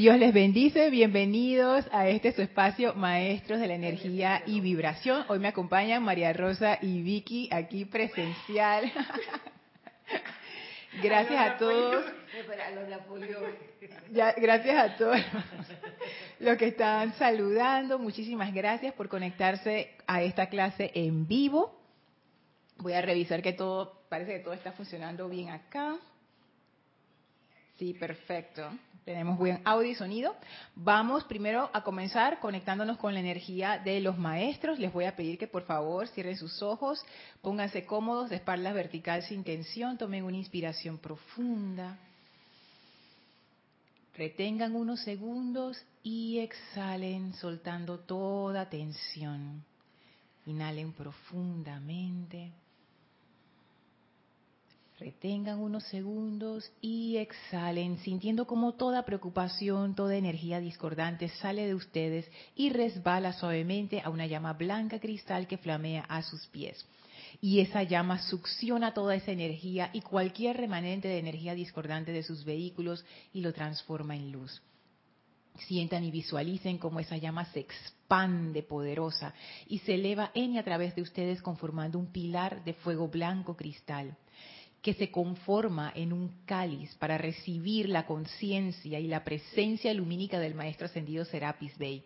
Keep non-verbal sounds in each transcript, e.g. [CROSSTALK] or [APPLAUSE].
Dios les bendice, bienvenidos a este su espacio Maestros de la Energía y Vibración. Hoy me acompañan María Rosa y Vicky aquí presencial. [LAUGHS] Gracias a todos. gracias a todos los que están saludando. Muchísimas gracias por conectarse a esta clase en vivo. Voy a revisar que todo, parece que todo está funcionando bien acá. Sí, perfecto. Tenemos buen audio y sonido. Vamos primero a comenzar conectándonos con la energía de los maestros. Les voy a pedir que por favor cierren sus ojos, pónganse cómodos de espaldas vertical sin tensión, tomen una inspiración profunda. Retengan unos segundos y exhalen soltando toda tensión. Inhalen profundamente. Retengan unos segundos y exhalen, sintiendo como toda preocupación, toda energía discordante sale de ustedes y resbala suavemente a una llama blanca cristal que flamea a sus pies. Y esa llama succiona toda esa energía y cualquier remanente de energía discordante de sus vehículos y lo transforma en luz. Sientan y visualicen cómo esa llama se expande poderosa y se eleva en y a través de ustedes conformando un pilar de fuego blanco cristal que se conforma en un cáliz para recibir la conciencia y la presencia lumínica del Maestro Ascendido Serapis Bey.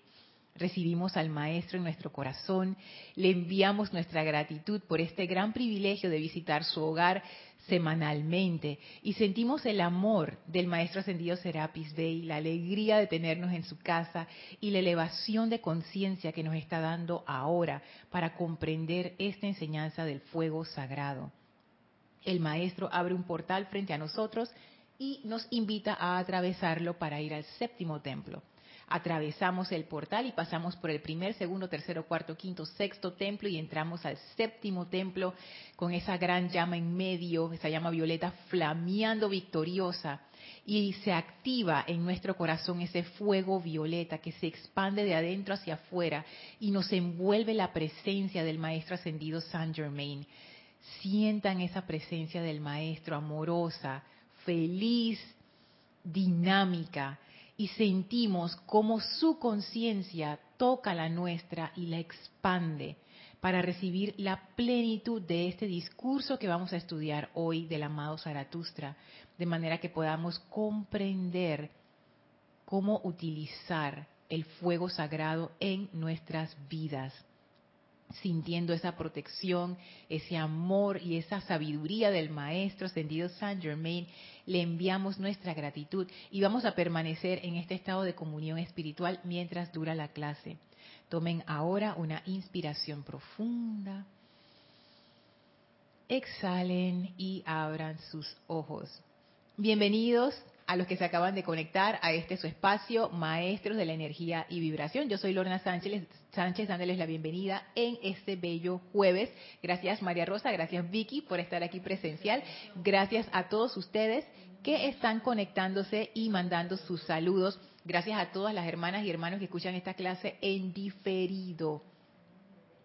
Recibimos al Maestro en nuestro corazón, le enviamos nuestra gratitud por este gran privilegio de visitar su hogar semanalmente y sentimos el amor del Maestro Ascendido Serapis Bey, la alegría de tenernos en su casa y la elevación de conciencia que nos está dando ahora para comprender esta enseñanza del fuego sagrado el maestro abre un portal frente a nosotros y nos invita a atravesarlo para ir al séptimo templo. Atravesamos el portal y pasamos por el primer, segundo, tercero, cuarto, quinto, sexto templo y entramos al séptimo templo con esa gran llama en medio, esa llama violeta flameando victoriosa y se activa en nuestro corazón ese fuego violeta que se expande de adentro hacia afuera y nos envuelve la presencia del Maestro Ascendido Saint Germain sientan esa presencia del Maestro amorosa, feliz, dinámica, y sentimos cómo su conciencia toca la nuestra y la expande para recibir la plenitud de este discurso que vamos a estudiar hoy del amado Zaratustra, de manera que podamos comprender cómo utilizar el fuego sagrado en nuestras vidas sintiendo esa protección, ese amor y esa sabiduría del Maestro Ascendido Saint Germain, le enviamos nuestra gratitud y vamos a permanecer en este estado de comunión espiritual mientras dura la clase. Tomen ahora una inspiración profunda. Exhalen y abran sus ojos. Bienvenidos a los que se acaban de conectar a este su espacio, Maestros de la Energía y Vibración. Yo soy Lorna Sánchez, Sánchez dándoles la bienvenida en este bello jueves. Gracias María Rosa, gracias Vicky por estar aquí presencial. Gracias a todos ustedes que están conectándose y mandando sus saludos. Gracias a todas las hermanas y hermanos que escuchan esta clase en diferido.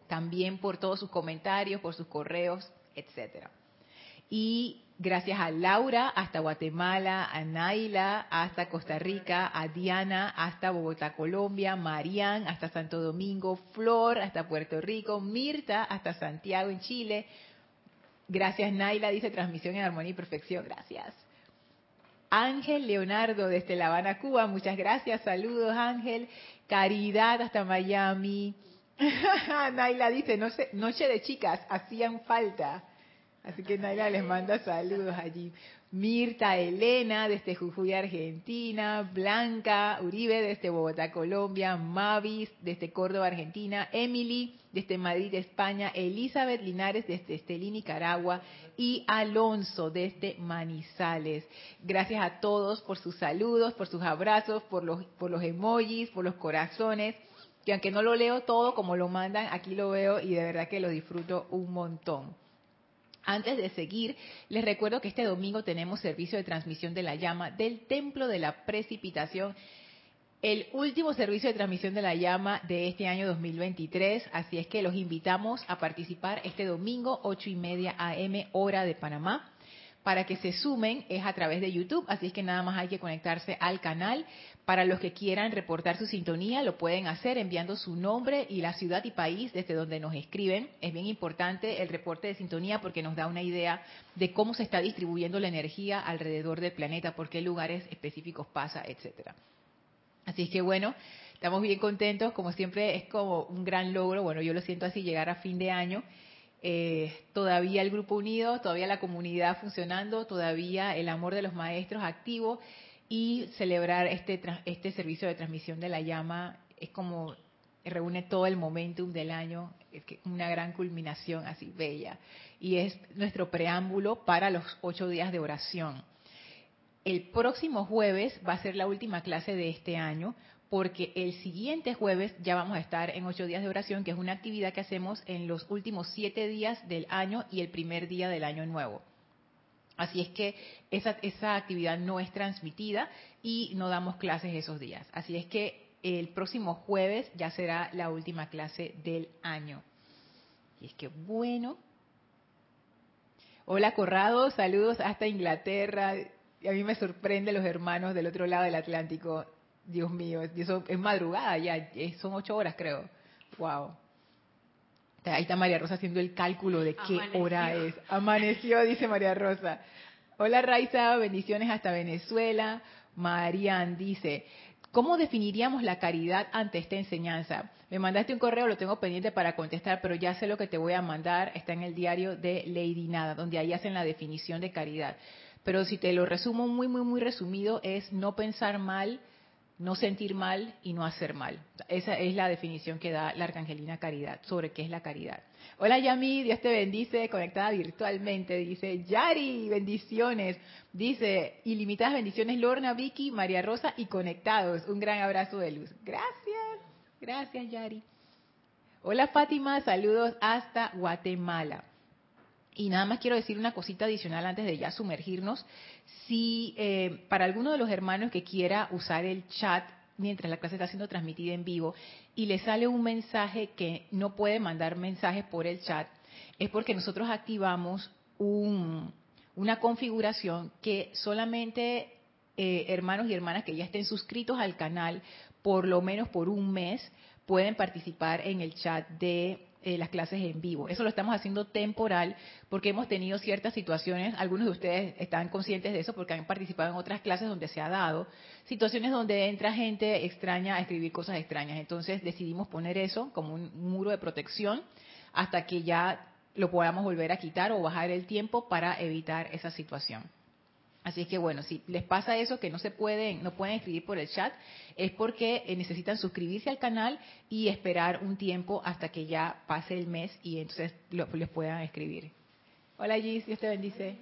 También por todos sus comentarios, por sus correos, etcétera. Y Gracias a Laura hasta Guatemala, a Naila hasta Costa Rica, a Diana hasta Bogotá, Colombia, Marian hasta Santo Domingo, Flor hasta Puerto Rico, Mirta hasta Santiago en Chile. Gracias Naila, dice transmisión en armonía y perfección. Gracias. Ángel Leonardo desde La Habana, Cuba. Muchas gracias. Saludos Ángel. Caridad hasta Miami. [LAUGHS] Naila dice, noche de chicas, hacían falta. Así que Naila les manda saludos allí. Mirta Elena desde Jujuy, Argentina. Blanca Uribe desde Bogotá, Colombia. Mavis desde Córdoba, Argentina. Emily desde Madrid, España. Elizabeth Linares desde Estelí, Nicaragua. Y Alonso desde Manizales. Gracias a todos por sus saludos, por sus abrazos, por los, por los emojis, por los corazones. Que aunque no lo leo todo como lo mandan, aquí lo veo y de verdad que lo disfruto un montón. Antes de seguir, les recuerdo que este domingo tenemos servicio de transmisión de la llama del Templo de la Precipitación, el último servicio de transmisión de la llama de este año 2023, así es que los invitamos a participar este domingo, ocho y media AM, hora de Panamá. para que se sumen es a través de YouTube, así es que nada más hay que conectarse al canal. Para los que quieran reportar su sintonía, lo pueden hacer enviando su nombre y la ciudad y país desde donde nos escriben. Es bien importante el reporte de sintonía porque nos da una idea de cómo se está distribuyendo la energía alrededor del planeta, por qué lugares específicos pasa, etcétera. Así que bueno, estamos bien contentos, como siempre es como un gran logro, bueno, yo lo siento así, llegar a fin de año eh, todavía el grupo unido, todavía la comunidad funcionando, todavía el amor de los maestros activo y celebrar este, este servicio de transmisión de la llama es como reúne todo el momentum del año, es una gran culminación así bella. Y es nuestro preámbulo para los ocho días de oración. El próximo jueves va a ser la última clase de este año porque el siguiente jueves ya vamos a estar en ocho días de oración, que es una actividad que hacemos en los últimos siete días del año y el primer día del año nuevo. Así es que esa, esa actividad no es transmitida y no damos clases esos días. Así es que el próximo jueves ya será la última clase del año. Y es que bueno. Hola Corrado, saludos hasta Inglaterra. A mí me sorprende los hermanos del otro lado del Atlántico. Dios mío, eso es madrugada ya, son ocho horas creo. Wow. Ahí está María Rosa haciendo el cálculo de qué hora es. Amaneció, dice María Rosa. Hola Raiza, bendiciones hasta Venezuela. Marian dice, ¿cómo definiríamos la caridad ante esta enseñanza? Me mandaste un correo, lo tengo pendiente para contestar, pero ya sé lo que te voy a mandar. Está en el diario de Lady Nada, donde ahí hacen la definición de caridad. Pero si te lo resumo muy, muy, muy resumido, es no pensar mal, no sentir mal y no hacer mal. Esa es la definición que da la Arcangelina Caridad sobre qué es la caridad. Hola Yami, Dios te bendice, conectada virtualmente, dice Yari, bendiciones, dice ilimitadas bendiciones Lorna, Vicky, María Rosa y conectados. Un gran abrazo de luz. Gracias, gracias Yari. Hola Fátima, saludos hasta Guatemala. Y nada más quiero decir una cosita adicional antes de ya sumergirnos. Si eh, para alguno de los hermanos que quiera usar el chat mientras la clase está siendo transmitida en vivo y le sale un mensaje que no puede mandar mensajes por el chat, es porque nosotros activamos una configuración que solamente eh, hermanos y hermanas que ya estén suscritos al canal por lo menos por un mes pueden participar en el chat de eh, las clases en vivo. Eso lo estamos haciendo temporal porque hemos tenido ciertas situaciones, algunos de ustedes están conscientes de eso porque han participado en otras clases donde se ha dado, situaciones donde entra gente extraña a escribir cosas extrañas. Entonces decidimos poner eso como un muro de protección hasta que ya lo podamos volver a quitar o bajar el tiempo para evitar esa situación. Así es que bueno, si les pasa eso que no se pueden, no pueden escribir por el chat, es porque eh, necesitan suscribirse al canal y esperar un tiempo hasta que ya pase el mes y entonces les puedan escribir. Hola Gis, Dios te bendice.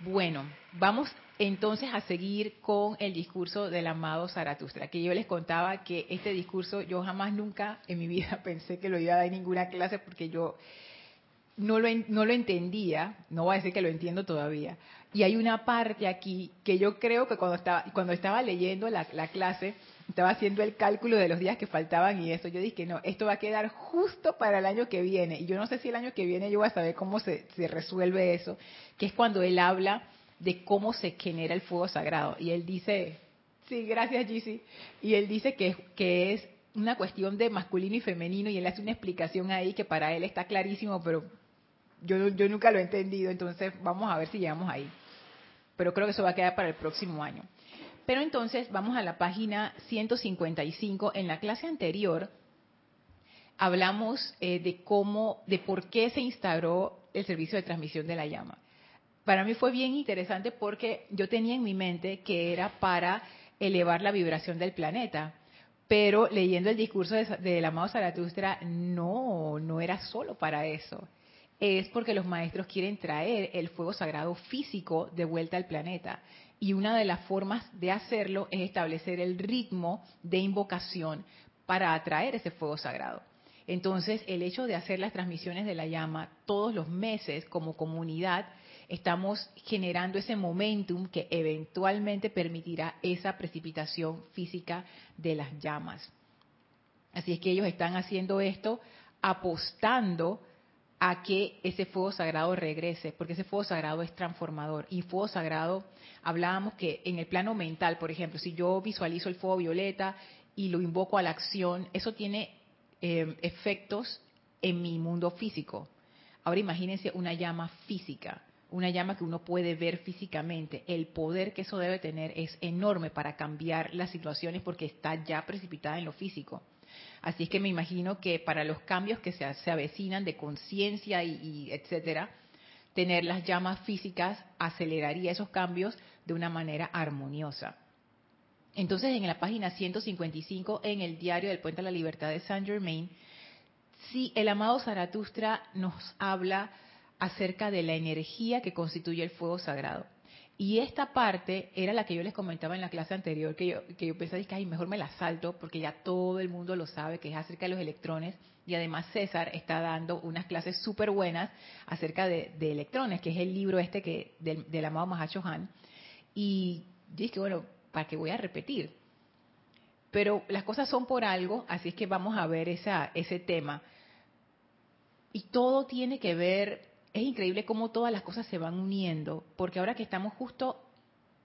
Bueno, vamos entonces a seguir con el discurso del amado Zaratustra, que yo les contaba que este discurso yo jamás nunca en mi vida [LAUGHS] pensé que lo iba a dar en ninguna clase porque yo no lo, no lo entendía, no voy a decir que lo entiendo todavía. Y hay una parte aquí que yo creo que cuando estaba, cuando estaba leyendo la, clase, estaba haciendo el cálculo de los días que faltaban y eso, yo dije, no, esto va a quedar justo para el año que viene. Y yo no sé si el año que viene yo voy a saber cómo se, se resuelve eso, que es cuando él habla de cómo se genera el fuego sagrado. Y él dice, sí, gracias Gisi, y él dice que, que es una cuestión de masculino y femenino y él hace una explicación ahí que para él está clarísimo, pero yo, yo nunca lo he entendido, entonces vamos a ver si llegamos ahí. Pero creo que eso va a quedar para el próximo año. Pero entonces vamos a la página 155. En la clase anterior hablamos eh, de cómo, de por qué se instauró el servicio de transmisión de la llama. Para mí fue bien interesante porque yo tenía en mi mente que era para elevar la vibración del planeta. Pero leyendo el discurso del de, amado Zaratustra, no, no era solo para eso es porque los maestros quieren traer el fuego sagrado físico de vuelta al planeta. Y una de las formas de hacerlo es establecer el ritmo de invocación para atraer ese fuego sagrado. Entonces, el hecho de hacer las transmisiones de la llama todos los meses como comunidad, estamos generando ese momentum que eventualmente permitirá esa precipitación física de las llamas. Así es que ellos están haciendo esto apostando a que ese fuego sagrado regrese, porque ese fuego sagrado es transformador. Y fuego sagrado, hablábamos que en el plano mental, por ejemplo, si yo visualizo el fuego violeta y lo invoco a la acción, eso tiene eh, efectos en mi mundo físico. Ahora imagínense una llama física, una llama que uno puede ver físicamente. El poder que eso debe tener es enorme para cambiar las situaciones porque está ya precipitada en lo físico. Así es que me imagino que para los cambios que se, avecinan de conciencia y, etcétera, tener las llamas físicas aceleraría esos cambios de una manera armoniosa. Entonces, en la página 155, en el diario del Puente a la Libertad de Saint Germain, sí, el amado Zaratustra nos habla acerca de la energía que constituye el fuego sagrado. Y esta parte era la que yo les comentaba en la clase anterior, que yo, que yo pensaba que mejor me la salto porque ya todo el mundo lo sabe, que es acerca de los electrones. Y además César está dando unas clases súper buenas acerca de, electrones, que es el libro este que del, del amado Mahacho Han. Y dije, bueno, ¿para qué voy a repetir? Pero las cosas son por algo, así es que vamos a ver esa, ese tema. Y todo tiene que ver es increíble cómo todas las cosas se van uniendo, porque ahora que estamos justo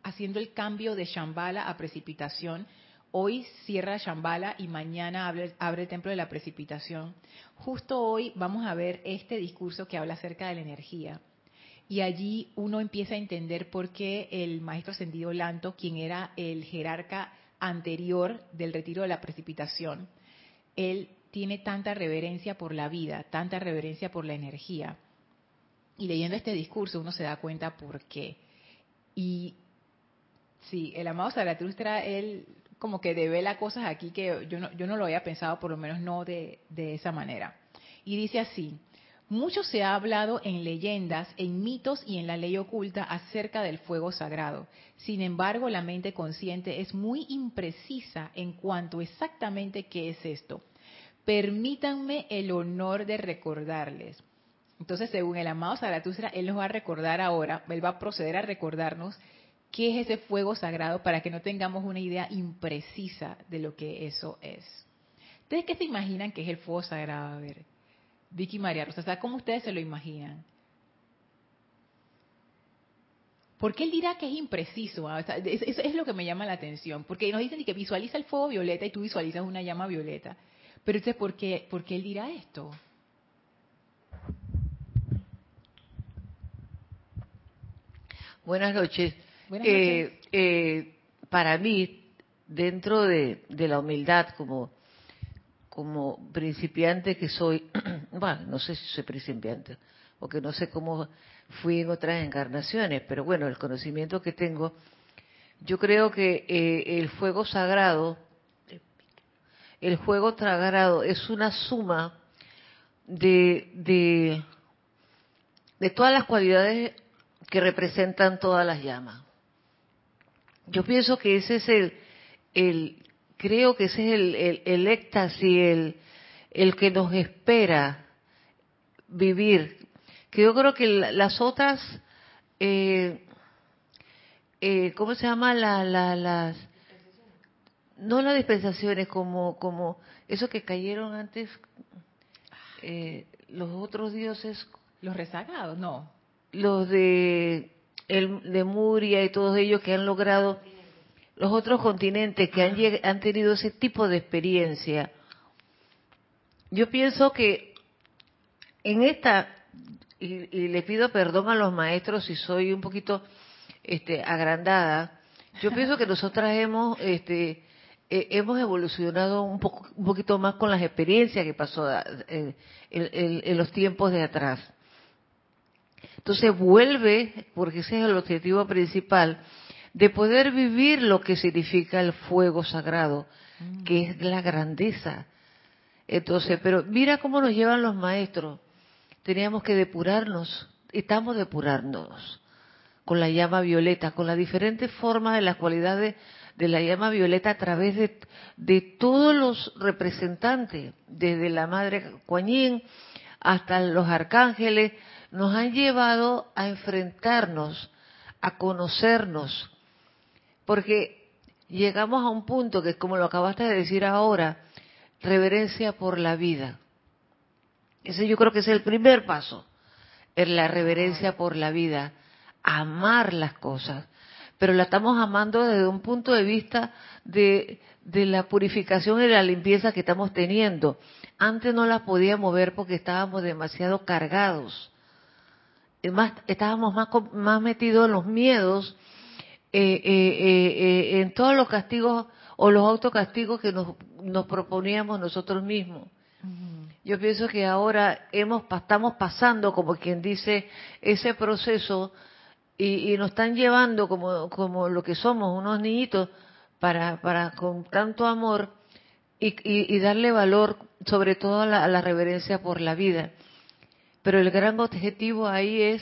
haciendo el cambio de Shambhala a precipitación, hoy cierra Shambhala y mañana abre, abre, el templo de la precipitación. Justo hoy vamos a ver este discurso que habla acerca de la energía. Y allí uno empieza a entender por qué el maestro ascendido Lanto, quien era el jerarca anterior del retiro de la precipitación, él tiene tanta reverencia por la vida, tanta reverencia por la energía. Y leyendo este discurso uno se da cuenta por qué. Y sí, el amado Zaratustra, él como que devela cosas aquí que yo no, yo no lo había pensado, por lo menos no de, de esa manera. Y dice así, mucho se ha hablado en leyendas, en mitos y en la ley oculta acerca del fuego sagrado. Sin embargo, la mente consciente es muy imprecisa en cuanto exactamente qué es esto. Permítanme el honor de recordarles. Entonces, según el amado Zaratustra, él nos va a recordar ahora, él va a proceder a recordarnos qué es ese fuego sagrado para que no tengamos una idea imprecisa de lo que eso es. ¿Ustedes qué se imaginan que es el fuego sagrado? A ver, Vicky María Rosa, ¿cómo ustedes se lo imaginan? ¿Por qué él dirá que es impreciso? Ah, eso es lo que me llama la atención, porque nos dicen que visualiza el fuego violeta y tú visualizas una llama violeta. Pero entonces, ¿por qué, ¿por qué él dirá esto? Buenas noches. Eh, eh, para mí, dentro de, la humildad, como, como principiante que soy, [CLEARS THROAT] bueno, no sé si soy principiante, porque no sé cómo fui en otras encarnaciones, pero bueno, el conocimiento que tengo, yo creo que eh, el fuego sagrado, el fuego sagrado es una suma de, de, de todas las cualidades que representan todas las llamas. Yo pienso que ese es el, el creo que ese es el, el, el éxtasis, el, el que nos espera vivir. Que yo creo que las otras, eh, eh, ¿cómo se llama? La, la, las, no las dispensaciones, como, como eso que cayeron antes, eh, los otros dioses. Los rezagados, no los de, el, de Muria y todos ellos que han logrado, los otros continentes que han, han tenido ese tipo de experiencia. Yo pienso que en esta, y, le pido perdón a los maestros si soy un poquito este, agrandada, yo pienso que nosotras hemos, este, eh, hemos evolucionado un, poco, un poquito más con las experiencias que pasó eh, en los tiempos de atrás. Entonces vuelve, porque ese es el objetivo principal, de poder vivir lo que significa el fuego sagrado, que es la grandeza. Entonces, pero mira cómo nos llevan los maestros. Teníamos que depurarnos, estamos depurarnos con la llama violeta, con las diferentes formas de las cualidades de la llama violeta a través de, de todos los representantes, desde la Madre Coañín hasta los arcángeles, nos han llevado a enfrentarnos, a conocernos, porque llegamos a un punto que, como lo acabaste de decir ahora, reverencia por la vida. Ese yo creo que es el primer paso en la reverencia por la vida, amar las cosas, pero la estamos amando desde un punto de vista de, de la purificación y la limpieza que estamos teniendo. Antes no la podíamos ver porque estábamos demasiado cargados. Más, estábamos más, más metidos en los miedos, eh, eh, eh, en todos los castigos o los autocastigos que nos, nos proponíamos nosotros mismos. Yo pienso que ahora hemos, estamos pasando, como quien dice, ese proceso y, nos están llevando como, como lo que somos, unos niñitos, para, para con tanto amor y, darle valor, sobre todo a la, reverencia por la vida. Pero el gran objetivo ahí es,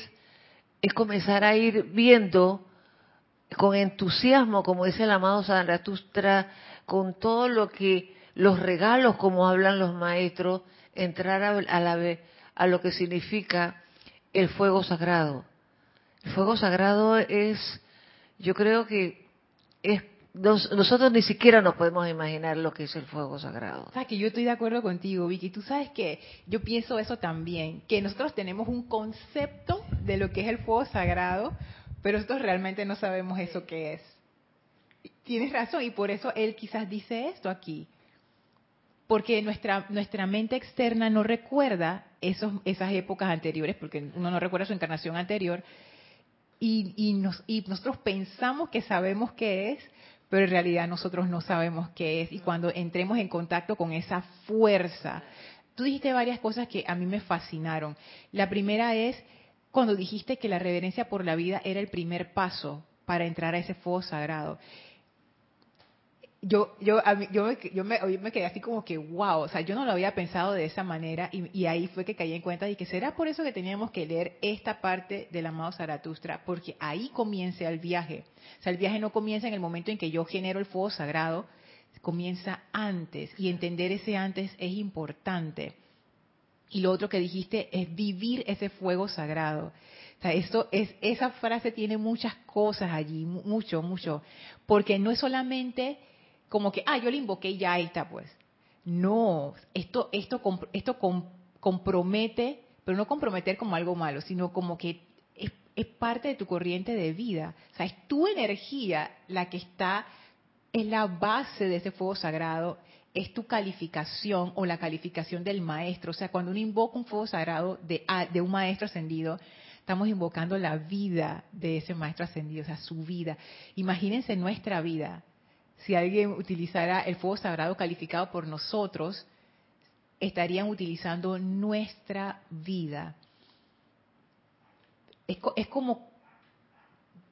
es comenzar a ir viendo con entusiasmo, como dice el amado Zaratustra, con todo lo que, los regalos, como hablan los maestros, entrar a, la, a lo que significa el fuego sagrado. El fuego sagrado es, yo creo que es nosotros ni siquiera nos podemos imaginar lo que es el fuego sagrado. O que yo estoy de acuerdo contigo, Vicky. Tú sabes que yo pienso eso también, que nosotros tenemos un concepto de lo que es el fuego sagrado, pero nosotros realmente no sabemos eso que es. Tienes razón, y por eso él quizás dice esto aquí. Porque nuestra, nuestra mente externa no recuerda esas épocas anteriores, porque uno no recuerda su encarnación anterior, nos, y nosotros pensamos que sabemos qué es, pero en realidad nosotros no sabemos qué es. Y cuando entremos en contacto con esa fuerza, tú dijiste varias cosas que a mí me fascinaron. La primera es cuando dijiste que la reverencia por la vida era el primer paso para entrar a ese fuego sagrado yo, yo, yo, me, yo me, quedé así como que, wow, o sea, yo no lo había pensado de esa manera y, ahí fue que caí en cuenta de que será por eso que teníamos que leer esta parte del amado Zaratustra, porque ahí comienza el viaje. O sea, el viaje no comienza en el momento en que yo genero el fuego sagrado, comienza antes y entender ese antes es importante. Y lo otro que dijiste es vivir ese fuego sagrado. O sea, esto es, esa frase tiene muchas cosas allí, mucho, mucho, porque no es solamente como que, ah, yo le invoqué y ya está, pues. No, esto, esto, esto compromete, pero no comprometer como algo malo, sino como que es, es, parte de tu corriente de vida. O sea, es tu energía la que está, en la base de ese fuego sagrado, es tu calificación o la calificación del maestro. O sea, cuando uno invoca un fuego sagrado de, de un maestro ascendido, estamos invocando la vida de ese maestro ascendido, o sea, su vida. Imagínense nuestra vida si alguien utilizara el fuego sagrado calificado por nosotros, estarían utilizando nuestra vida. Es, como,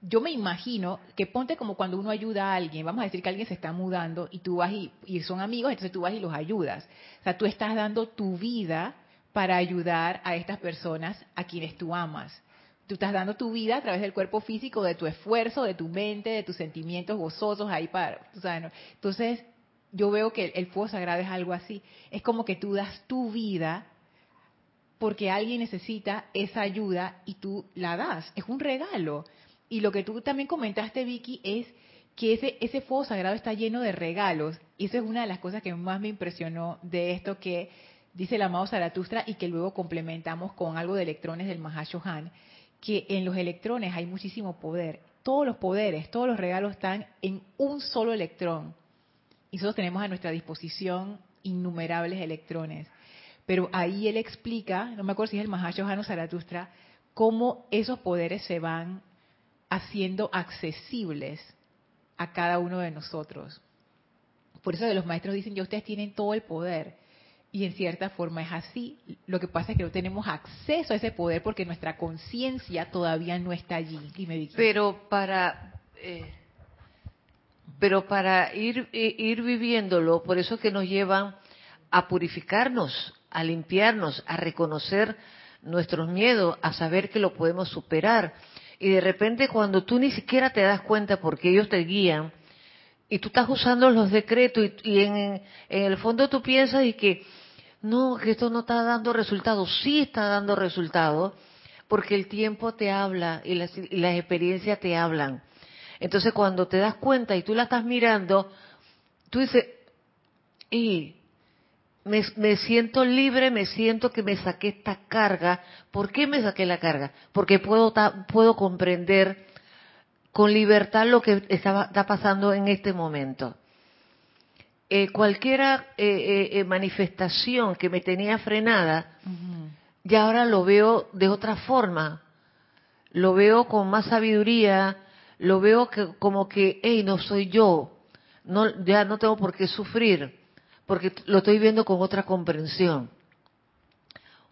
yo me imagino que ponte como cuando uno ayuda a alguien, vamos a decir que alguien se está mudando y tú vas y, y son amigos, entonces tú vas y los ayudas. O sea, tú estás dando tu vida para ayudar a estas personas a quienes tú amas. Tú estás dando tu vida a través del cuerpo físico, de tu esfuerzo, de tu mente, de tus sentimientos gozosos ahí para, Entonces, yo veo que el fuego sagrado es algo así. Es como que tú das tu vida porque alguien necesita esa ayuda y tú la das. Es un regalo. Y lo que tú también comentaste, Vicky, es que ese, ese fuego sagrado está lleno de regalos. Y eso es una de las cosas que más me impresionó de esto que dice el amado Zaratustra y que luego complementamos con algo de electrones del Mahashohan que en los electrones hay muchísimo poder. Todos los poderes, todos los regalos están en un solo electrón. Y nosotros tenemos a nuestra disposición innumerables electrones. Pero ahí él explica, no me acuerdo si es el Mahashohan o Zaratustra, cómo esos poderes se van haciendo accesibles a cada uno de nosotros. Por eso de los maestros dicen, ya ustedes tienen todo el poder. Y en cierta forma es así. Lo que pasa es que no tenemos acceso a ese poder porque nuestra conciencia todavía no está allí. Pero para, eh, pero para ir, ir viviéndolo, por eso que nos llevan a purificarnos, a limpiarnos, a reconocer nuestros miedos, a saber que lo podemos superar. Y de repente cuando tú ni siquiera te das cuenta porque ellos te guían, y tú estás usando los decretos y, en, en, el fondo tú piensas y que no, que esto no está dando resultados. Sí está dando resultados porque el tiempo te habla y las, experiencias te hablan. Entonces cuando te das cuenta y tú la estás mirando, tú dices, y me, siento libre, me siento que me saqué esta carga. ¿Por qué me saqué la carga? Porque puedo, puedo comprender con libertad lo que está pasando en este momento. Eh, cualquiera eh, eh, manifestación que me tenía frenada, ya ahora lo veo de otra forma. Lo veo con más sabiduría, lo veo que, como que, hey, no soy yo, no, ya no tengo por qué sufrir porque lo estoy viendo con otra comprensión.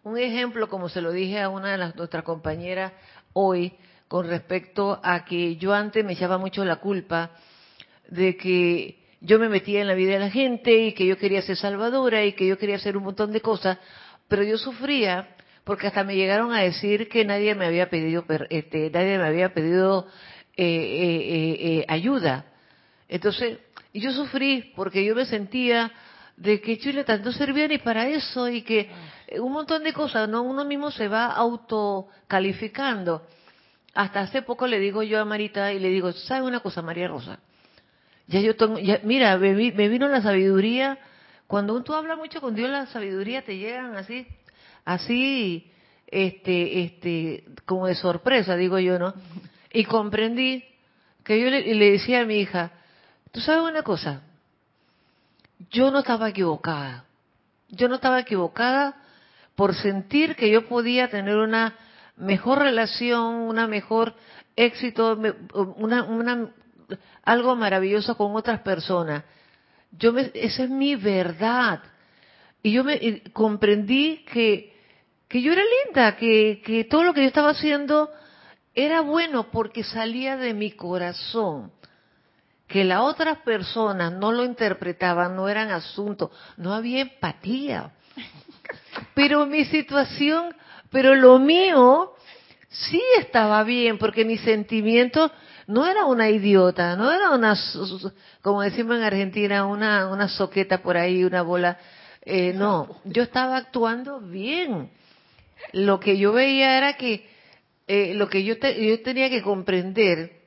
Un ejemplo, como se lo dije a una de las, nuestras compañeras hoy, con respecto a que yo antes me echaba mucho la culpa de que yo me metía en la vida de la gente y que yo quería ser salvadora y que yo quería hacer un montón de cosas, pero yo sufría porque hasta me llegaron a decir que nadie me había pedido, este, nadie me había pedido eh, eh, eh, ayuda. Entonces, yo sufrí porque yo me sentía de que Chile tanto servía ni para eso y que eh, un montón de cosas, ¿no? Uno mismo se va autocalificando. Hasta hace poco le digo yo a Marita y le digo, ¿sabe una cosa, María Rosa? Ya yo tengo, ya, mira, me, vino la sabiduría. Cuando tú hablas mucho con Dios, la sabiduría te llegan así, así, este, este, como de sorpresa, digo yo, ¿no? [LAUGHS] Y comprendí que yo le, le decía a mi hija, ¿tú sabes una cosa? yo no estaba equivocada. Yo no estaba equivocada por sentir que yo podía tener una mejor relación, una mejor éxito, una, una, algo maravilloso con otras personas. Yo me, esa es mi verdad. Y yo me comprendí que, que yo era linda, que, que todo lo que yo estaba haciendo era bueno porque salía de mi corazón que las otras personas no lo interpretaban, no eran asuntos, no había empatía. Pero mi situación, pero lo mío sí estaba bien, porque mi sentimiento no era una idiota, no era una, como decimos en Argentina, una, una soqueta por ahí, una bola. Eh, no, yo estaba actuando bien. Lo que yo veía era que eh, lo que yo, yo tenía que comprender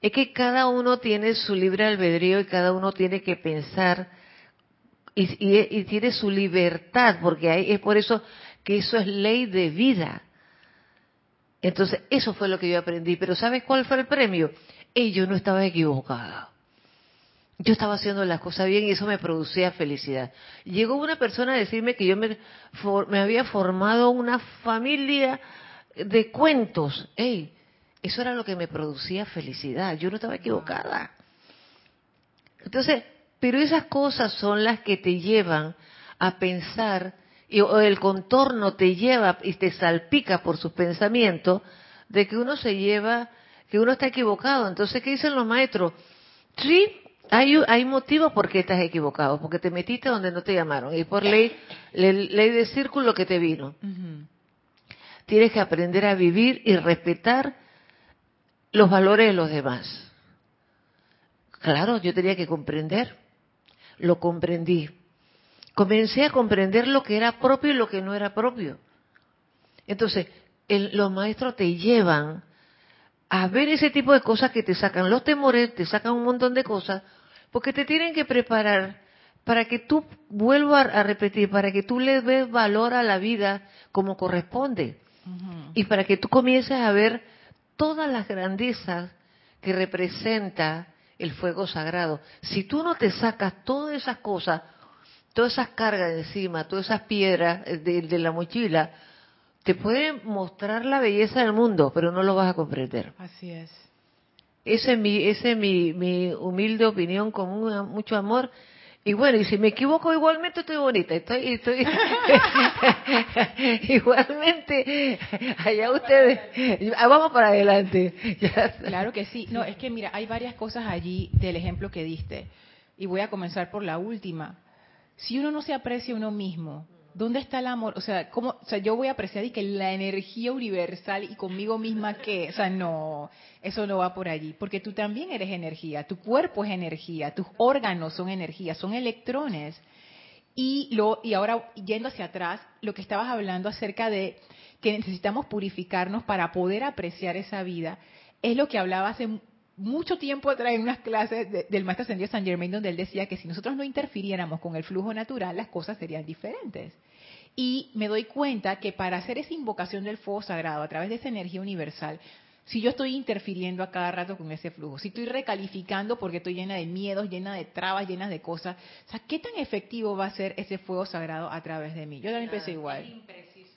es que cada uno tiene su libre albedrío y cada uno tiene que pensar y, tiene su libertad, porque es por eso que eso es ley de vida. Entonces, eso fue lo que yo aprendí. Pero ¿sabes cuál fue el premio? Y yo no estaba equivocada. Yo estaba haciendo las cosas bien y eso me producía felicidad. Llegó una persona a decirme que yo me, me había formado una familia de cuentos. ¡Ey! Eso era lo que me producía felicidad. Yo no estaba equivocada. Entonces, pero esas cosas son las que te llevan a pensar, y, o el contorno te lleva y te salpica por sus pensamientos de que uno se lleva, que uno está equivocado. Entonces, ¿qué dicen los maestros? Sí, hay, hay motivos por qué estás equivocado, porque te metiste donde no te llamaron y por ley, ley, de círculo que te vino. Tienes que aprender a vivir y respetar los valores de los demás. Claro, yo tenía que comprender. Lo comprendí. Comencé a comprender lo que era propio y lo que no era propio. Entonces, los maestros te llevan a ver ese tipo de cosas que te sacan los temores, te sacan un montón de cosas, porque te tienen que preparar para que tú, vuelvo a, repetir, para que tú le des valor a la vida como corresponde. Y para que tú comiences a ver todas las grandezas que representa el fuego sagrado. Si tú no te sacas todas esas cosas, todas esas cargas encima, todas esas piedras de, la mochila, te pueden mostrar la belleza del mundo, pero no lo vas a comprender. Así es. Ese es mi, ese es mi, mi humilde opinión con mucho amor y bueno, y si me equivoco igualmente estoy bonita, estoy, estoy [LAUGHS] igualmente allá ustedes, ah, vamos para adelante. claro que sí, no, es que mira, hay varias cosas allí del ejemplo que diste y voy a comenzar por la última. Si uno no se aprecia uno mismo, ¿Dónde está el amor? O sea, ¿cómo, o sea, yo voy a apreciar y que la energía universal y conmigo misma que, o sea, no, eso no va por allí, porque tú también eres energía, tu cuerpo es energía, tus órganos son energía, son electrones. Y lo y ahora yendo hacia atrás, lo que estabas hablando acerca de que necesitamos purificarnos para poder apreciar esa vida, es lo que hablaba hace mucho tiempo atrás en unas clases del maestro ascendido San Germain donde él decía que si nosotros no interfiriéramos con el flujo natural, las cosas serían diferentes. Y me doy cuenta que para hacer esa invocación del fuego sagrado a través de esa energía universal, si yo estoy interfiriendo a cada rato con ese flujo, si estoy recalificando porque estoy llena de miedos, llena de trabas, llena de cosas, o sea, ¿qué tan efectivo va a ser ese fuego sagrado a través de mí? Yo también pensé igual. Es impreciso.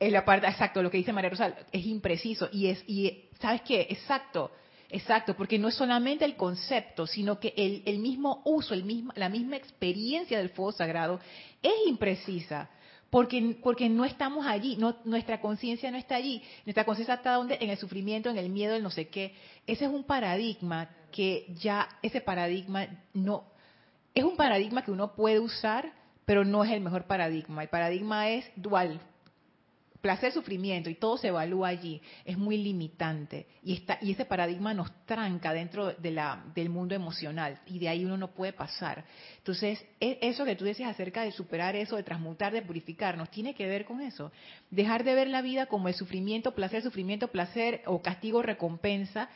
La parte, exacto, lo que dice María Rosa, es impreciso. Y es, y ¿sabes qué? Exacto, exacto, porque no es solamente el concepto, sino que el, el mismo uso, el mismo, la misma experiencia del fuego sagrado es imprecisa porque, porque no estamos allí, no, nuestra conciencia no está allí, nuestra conciencia está donde, en el sufrimiento, en el miedo, en no sé qué. Ese es un paradigma que ya, ese paradigma no, es un paradigma que uno puede usar, pero no es el mejor paradigma. El paradigma es dual, placer, sufrimiento y todo se evalúa allí, es muy limitante y está y ese paradigma nos tranca dentro del mundo emocional y de ahí uno no puede pasar. Entonces, e, eso que tú decías acerca de superar eso, de transmutar, de purificarnos, tiene que ver con eso. Dejar de ver la vida como el sufrimiento, placer, sufrimiento, placer o castigo, recompensa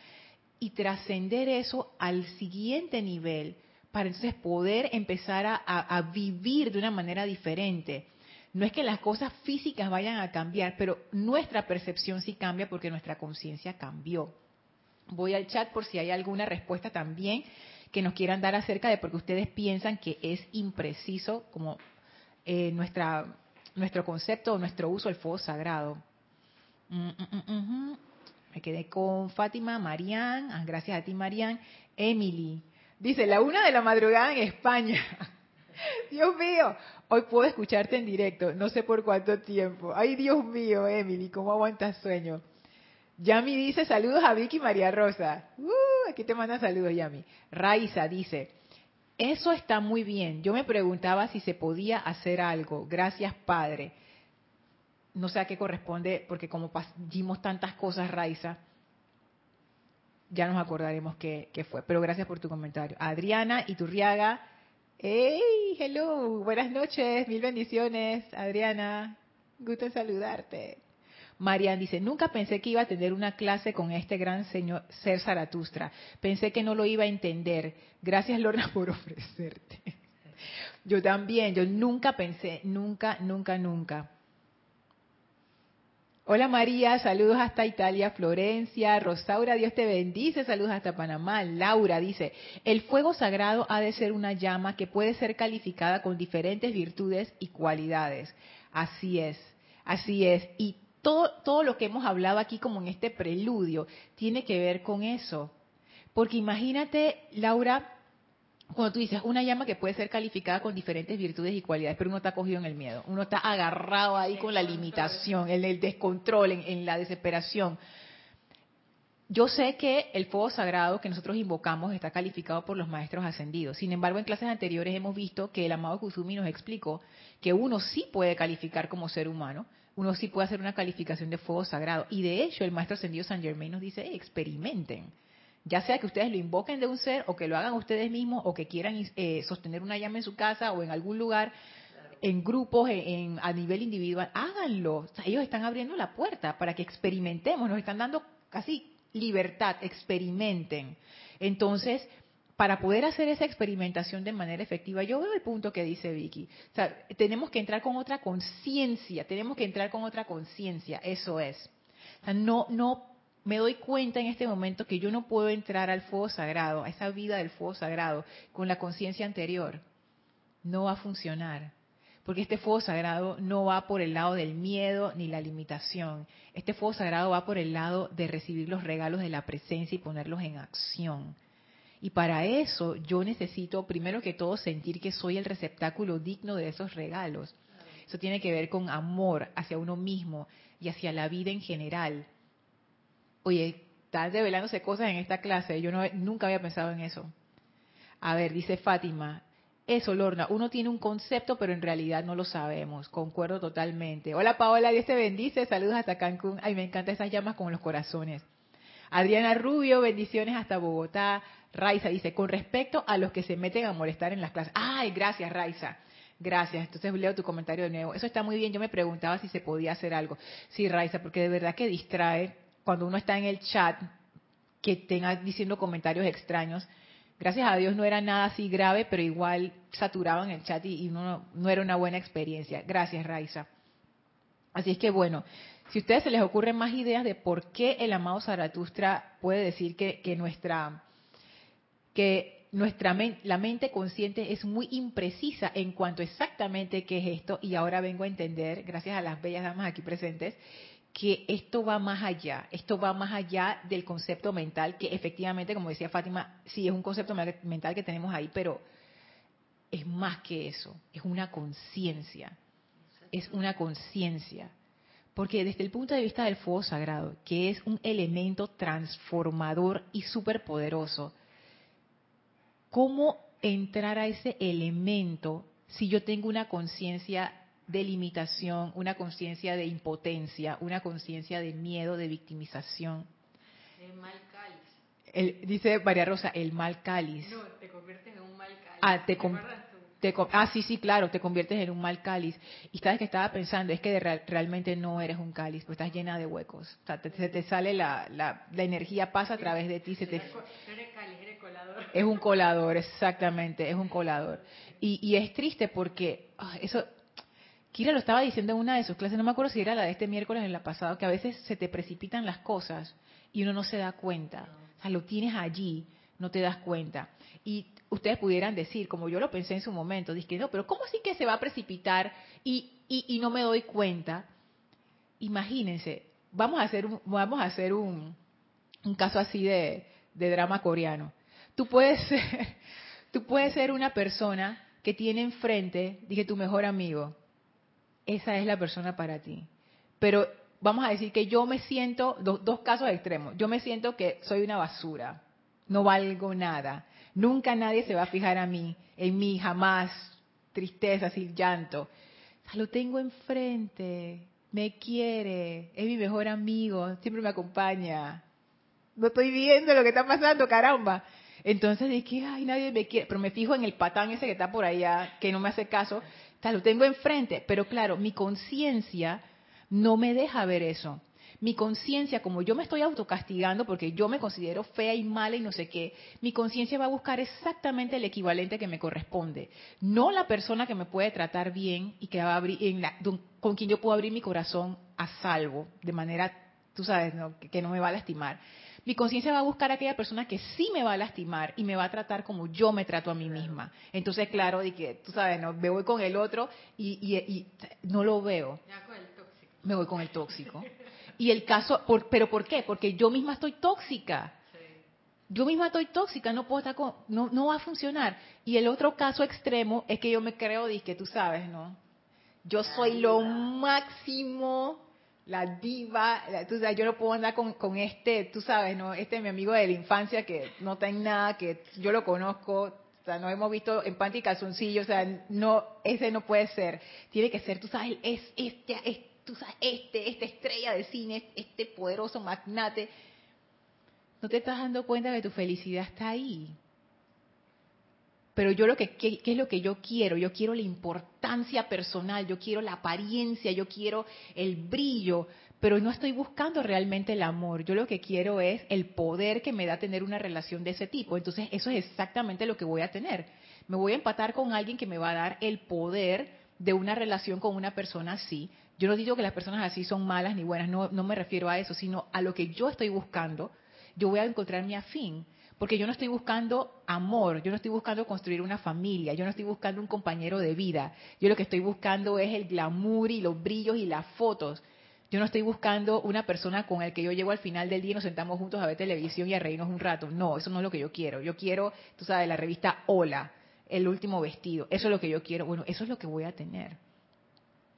y trascender eso al siguiente nivel para entonces poder empezar a vivir de una manera diferente no es que las cosas físicas vayan a cambiar, pero nuestra percepción sí cambia porque nuestra conciencia cambió. Voy al chat por si hay alguna respuesta también que nos quieran dar acerca de por qué ustedes piensan que es impreciso como eh, nuestra, nuestro concepto o nuestro uso del fuego sagrado. Mm, mm, mm, Me quedé con Fátima, Marían, ah, gracias a ti Marían, Emily. Dice, la una de la madrugada en España. [LAUGHS] Dios mío, Hoy puedo escucharte en directo, no sé por cuánto tiempo. Ay, Dios mío, Emily, ¿cómo aguantas sueño? Yami dice saludos a Vicky María Rosa. Uh, aquí te manda saludos, Yami. Raiza dice, eso está muy bien. Yo me preguntaba si se podía hacer algo. Gracias, Padre. No sé a qué corresponde, porque como vimos tantas cosas, Raiza, ya nos acordaremos qué, qué fue. Pero gracias por tu comentario. Adriana Iturriaga Hey, hello, buenas noches, mil bendiciones, Adriana, gusto en saludarte. Marian dice, nunca pensé que iba a tener una clase con este gran señor, ser Zaratustra. Pensé que no lo iba a entender. Gracias, Lorna, [LAUGHS] por ofrecerte. Yo también, yo nunca pensé, nunca, nunca, nunca. Hola María, saludos hasta Italia, Florencia, Rosaura, Dios te bendice, saludos hasta Panamá. Laura dice, el fuego sagrado ha de ser una llama que puede ser calificada con diferentes virtudes y cualidades. Así es, así es. Y todo, todo lo que hemos hablado aquí como en este preludio tiene que ver con eso. Porque imagínate, Laura, cuando tú dices una llama que puede ser calificada con diferentes virtudes y cualidades, pero uno está cogido en el miedo, uno está agarrado ahí con la limitación, en el descontrol, en, la desesperación. Yo sé que el fuego sagrado que nosotros invocamos está calificado por los maestros ascendidos. Sin embargo, en clases anteriores hemos visto que el amado Kusumi nos explicó que uno sí puede calificar como ser humano, uno sí puede hacer una calificación de fuego sagrado. Y de hecho, el maestro ascendido San Germain nos dice, experimenten ya sea que ustedes lo invoquen de un ser o que lo hagan ustedes mismos o que quieran eh, sostener una llama en su casa o en algún lugar, en grupos, en, a nivel individual, háganlo. ellos están abriendo la puerta para que experimentemos, nos están dando casi libertad, experimenten. Entonces, para poder hacer esa experimentación de manera efectiva, yo veo el punto que dice Vicky. Tenemos que entrar con otra conciencia, tenemos que entrar con otra conciencia, eso es. O sea, no, no me doy cuenta en este momento que yo no puedo entrar al fuego sagrado, a esa vida del fuego sagrado, con la conciencia anterior. No va a funcionar. Porque este fuego sagrado no va por el lado del miedo ni la limitación. Este fuego sagrado va por el lado de recibir los regalos de la presencia y ponerlos en acción. Y para eso yo necesito, primero que todo, sentir que soy el receptáculo digno de esos regalos. Eso tiene que ver con amor hacia uno mismo y hacia la vida en general oye, están revelándose cosas en esta clase, yo no, nunca había pensado en eso. A ver, dice Fátima, eso, Lorna, uno tiene un concepto, pero en realidad no lo sabemos. Concuerdo totalmente. Hola Paola, Dios te bendice. Saludos hasta Cancún. Ay, me encantan esas llamas con los corazones. Adriana Rubio, bendiciones hasta Bogotá. Raiza dice, con respecto a los que se meten a molestar en las clases. Ay, gracias, Raiza. Gracias. Entonces leo tu comentario de nuevo. Eso está muy bien. Yo me preguntaba si se podía hacer algo. Sí, Raiza, porque de verdad que distrae cuando uno está en el chat, que estén diciendo comentarios extraños. Gracias a Dios no era nada así grave, pero igual saturaban el chat y, no, no era una buena experiencia. Gracias, Raiza. Así es que bueno, si a ustedes se les ocurren más ideas de por qué el amado Zaratustra puede decir que, que nuestra que nuestra la mente consciente es muy imprecisa en cuanto exactamente qué es esto y ahora vengo a entender, gracias a las bellas damas aquí presentes, que esto va más allá, esto va más allá del concepto mental, que efectivamente, como decía Fátima, sí es un concepto mental que tenemos ahí, pero es más que eso, es una conciencia, es una conciencia. Porque desde el punto de vista del fuego sagrado, que es un elemento transformador y superpoderoso, ¿cómo entrar a ese elemento si yo tengo una conciencia de limitación, una conciencia de impotencia, una conciencia de miedo, de victimización? El mal cáliz. El, dice María Rosa, el mal cáliz. No, te conviertes en un mal cáliz. Ah, te, ah, sí, sí, claro, te conviertes en un mal cáliz. Y sabes que estaba pensando, es que realmente no eres un cáliz, pues estás llena de huecos. O sea, te, se te sale la, la, la, energía, pasa a través de ti. Se te... Eres cáliz, eres colador. Es un colador, exactamente, es un colador. Y, y es triste porque ah, eso, Kira lo estaba diciendo en una de sus clases, no me acuerdo si era la de este miércoles en la pasada, que a veces se te precipitan las cosas y uno no se da cuenta. O sea, lo tienes allí, no te das cuenta. Y ustedes pudieran decir, como yo lo pensé en su momento, dije, no, pero ¿cómo así que se va a precipitar y, no me doy cuenta? Imagínense, vamos a hacer un, vamos a hacer un, un caso así de, de drama coreano. Tú puedes, ser, [LAUGHS] tú puedes ser una persona que tiene enfrente, dije, tu mejor amigo. Esa es la persona para ti. Pero vamos a decir que yo me siento, dos casos extremos, yo me siento que soy una basura, no valgo nada Nunca nadie se va a fijar a mí, en mí, jamás. Tristeza, sin llanto. Lo tengo enfrente, me quiere, es mi mejor amigo, siempre me acompaña. No estoy viendo lo que está pasando, caramba. Entonces dije, ay, nadie me quiere, pero me fijo en el patán ese que está por allá, que no me hace caso. Lo tengo enfrente, pero claro, mi conciencia no me deja ver eso mi conciencia, como yo me estoy autocastigando porque yo me considero fea y mala y no sé qué, mi conciencia va a buscar exactamente el equivalente que me corresponde. No la persona que me puede tratar bien y que va a abrir, con quien yo puedo abrir mi corazón a salvo, de manera, tú sabes, que no me va a lastimar. Mi conciencia va a buscar a aquella persona que sí me va a lastimar y me va a tratar como yo me trato a mí misma. Entonces, claro, de que, tú sabes, no, me voy con el otro y, y no lo veo. Me voy con el tóxico. Y el caso, ¿pero por qué? Porque yo misma estoy tóxica. Yo misma estoy tóxica, no puedo estar con, no, no va a funcionar. Y el otro caso extremo es que yo me creo, que tú sabes, ¿no? Yo soy lo máximo, la diva, tú sabes, yo no puedo andar con, con este, tú sabes, ¿no? Este es mi amigo de la infancia que no en nada, que yo lo conozco, o sea, nos hemos visto en panty y calzoncillo, o sea, no, ese no puede ser. Tiene que ser, tú sabes, es este, este tú sabes, este, esta estrella de cine, este poderoso magnate, no te estás dando cuenta que tu felicidad está ahí. Pero yo lo que, ¿qué, es lo que yo quiero? Yo quiero la importancia personal, yo quiero la apariencia, yo quiero el brillo, pero no estoy buscando realmente el amor. Yo lo que quiero es el poder que me da tener una relación de ese tipo. Entonces eso es exactamente lo que voy a tener. Me voy a empatar con alguien que me va a dar el poder de una relación con una persona así, yo no digo que las personas así son malas ni buenas, no, no me refiero a eso, sino a lo que yo estoy buscando, yo voy a encontrar mi afín. Porque yo no estoy buscando amor, yo no estoy buscando construir una familia, yo no estoy buscando un compañero de vida. Yo lo que estoy buscando es el glamour y los brillos y las fotos. Yo no estoy buscando una persona con el que yo llego al final del día y nos sentamos juntos a ver televisión y a reírnos un rato. No, eso no es lo que yo quiero. Yo quiero, tú sabes, la revista Hola, el último vestido. Eso es lo que yo quiero. Bueno, eso es lo que voy a tener.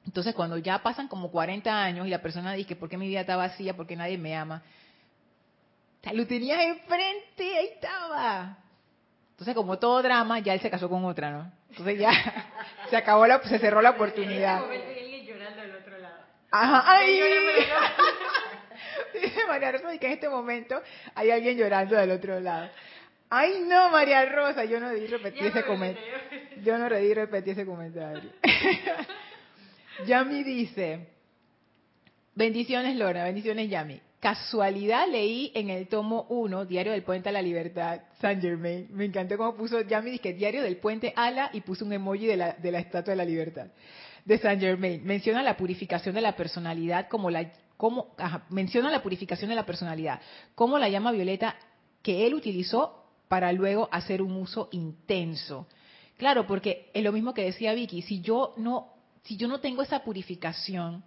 Entonces, cuando ya pasan como 40 años y la persona dice, ¿por qué mi vida está vacía? ¿Por qué nadie me ama? Lo tenías enfrente, ahí estaba. Entonces, como todo drama, ya él se casó con otra, ¿no? Entonces ya [LAUGHS] se acabó la, se cerró la oportunidad. hay alguien llorando del otro lado. Ajá, ay. [LAUGHS] Dice María Rosa que en este momento hay alguien llorando del otro lado. Ay, no, María Rosa, yo no debí repetir ese comentario. Yo no debí repetir ese comentario. Yami dice, bendiciones Lora, bendiciones Yami. Casualidad leí en el tomo 1, Diario del Puente a la Libertad, Saint Germain. Me encantó cómo puso, ya me dije, Diario del Puente Ala y puso un emoji de la, de la Estatua de la Libertad. De Saint Germain. Menciona la purificación de la personalidad como la, como, ajá, menciona la purificación de la personalidad, como la llama violeta que él utilizó para luego hacer un uso intenso. Claro, porque es lo mismo que decía Vicky, si yo no, si yo no tengo esa purificación,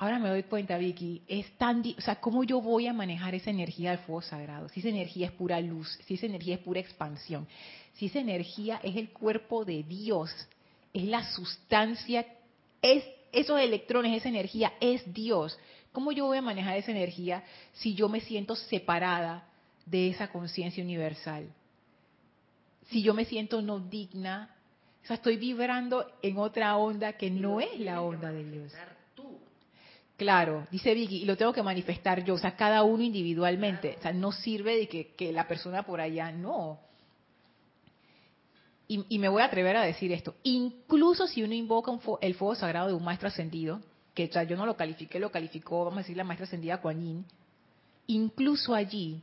ahora me doy cuenta, Vicky, es tan, o sea, cómo yo voy a manejar esa energía del fuego sagrado, si esa energía es pura luz, si esa energía es pura expansión, si esa energía es el cuerpo de Dios, es la sustancia, es esos electrones, esa energía es Dios. ¿Cómo yo voy a manejar esa energía si yo me siento separada de esa conciencia universal? Si yo me siento no digna, o sea, estoy vibrando en otra onda que no es la onda de Dios. Claro, dice Vicky, y lo tengo que manifestar yo, o sea, cada uno individualmente. O sea, no sirve de que, la persona por allá, no. Y, me voy a atrever a decir esto, incluso si uno invoca el fuego sagrado de un maestro ascendido, que o sea, yo no lo califiqué, lo calificó, vamos a decir, la maestra ascendida Kuan Yin, incluso allí,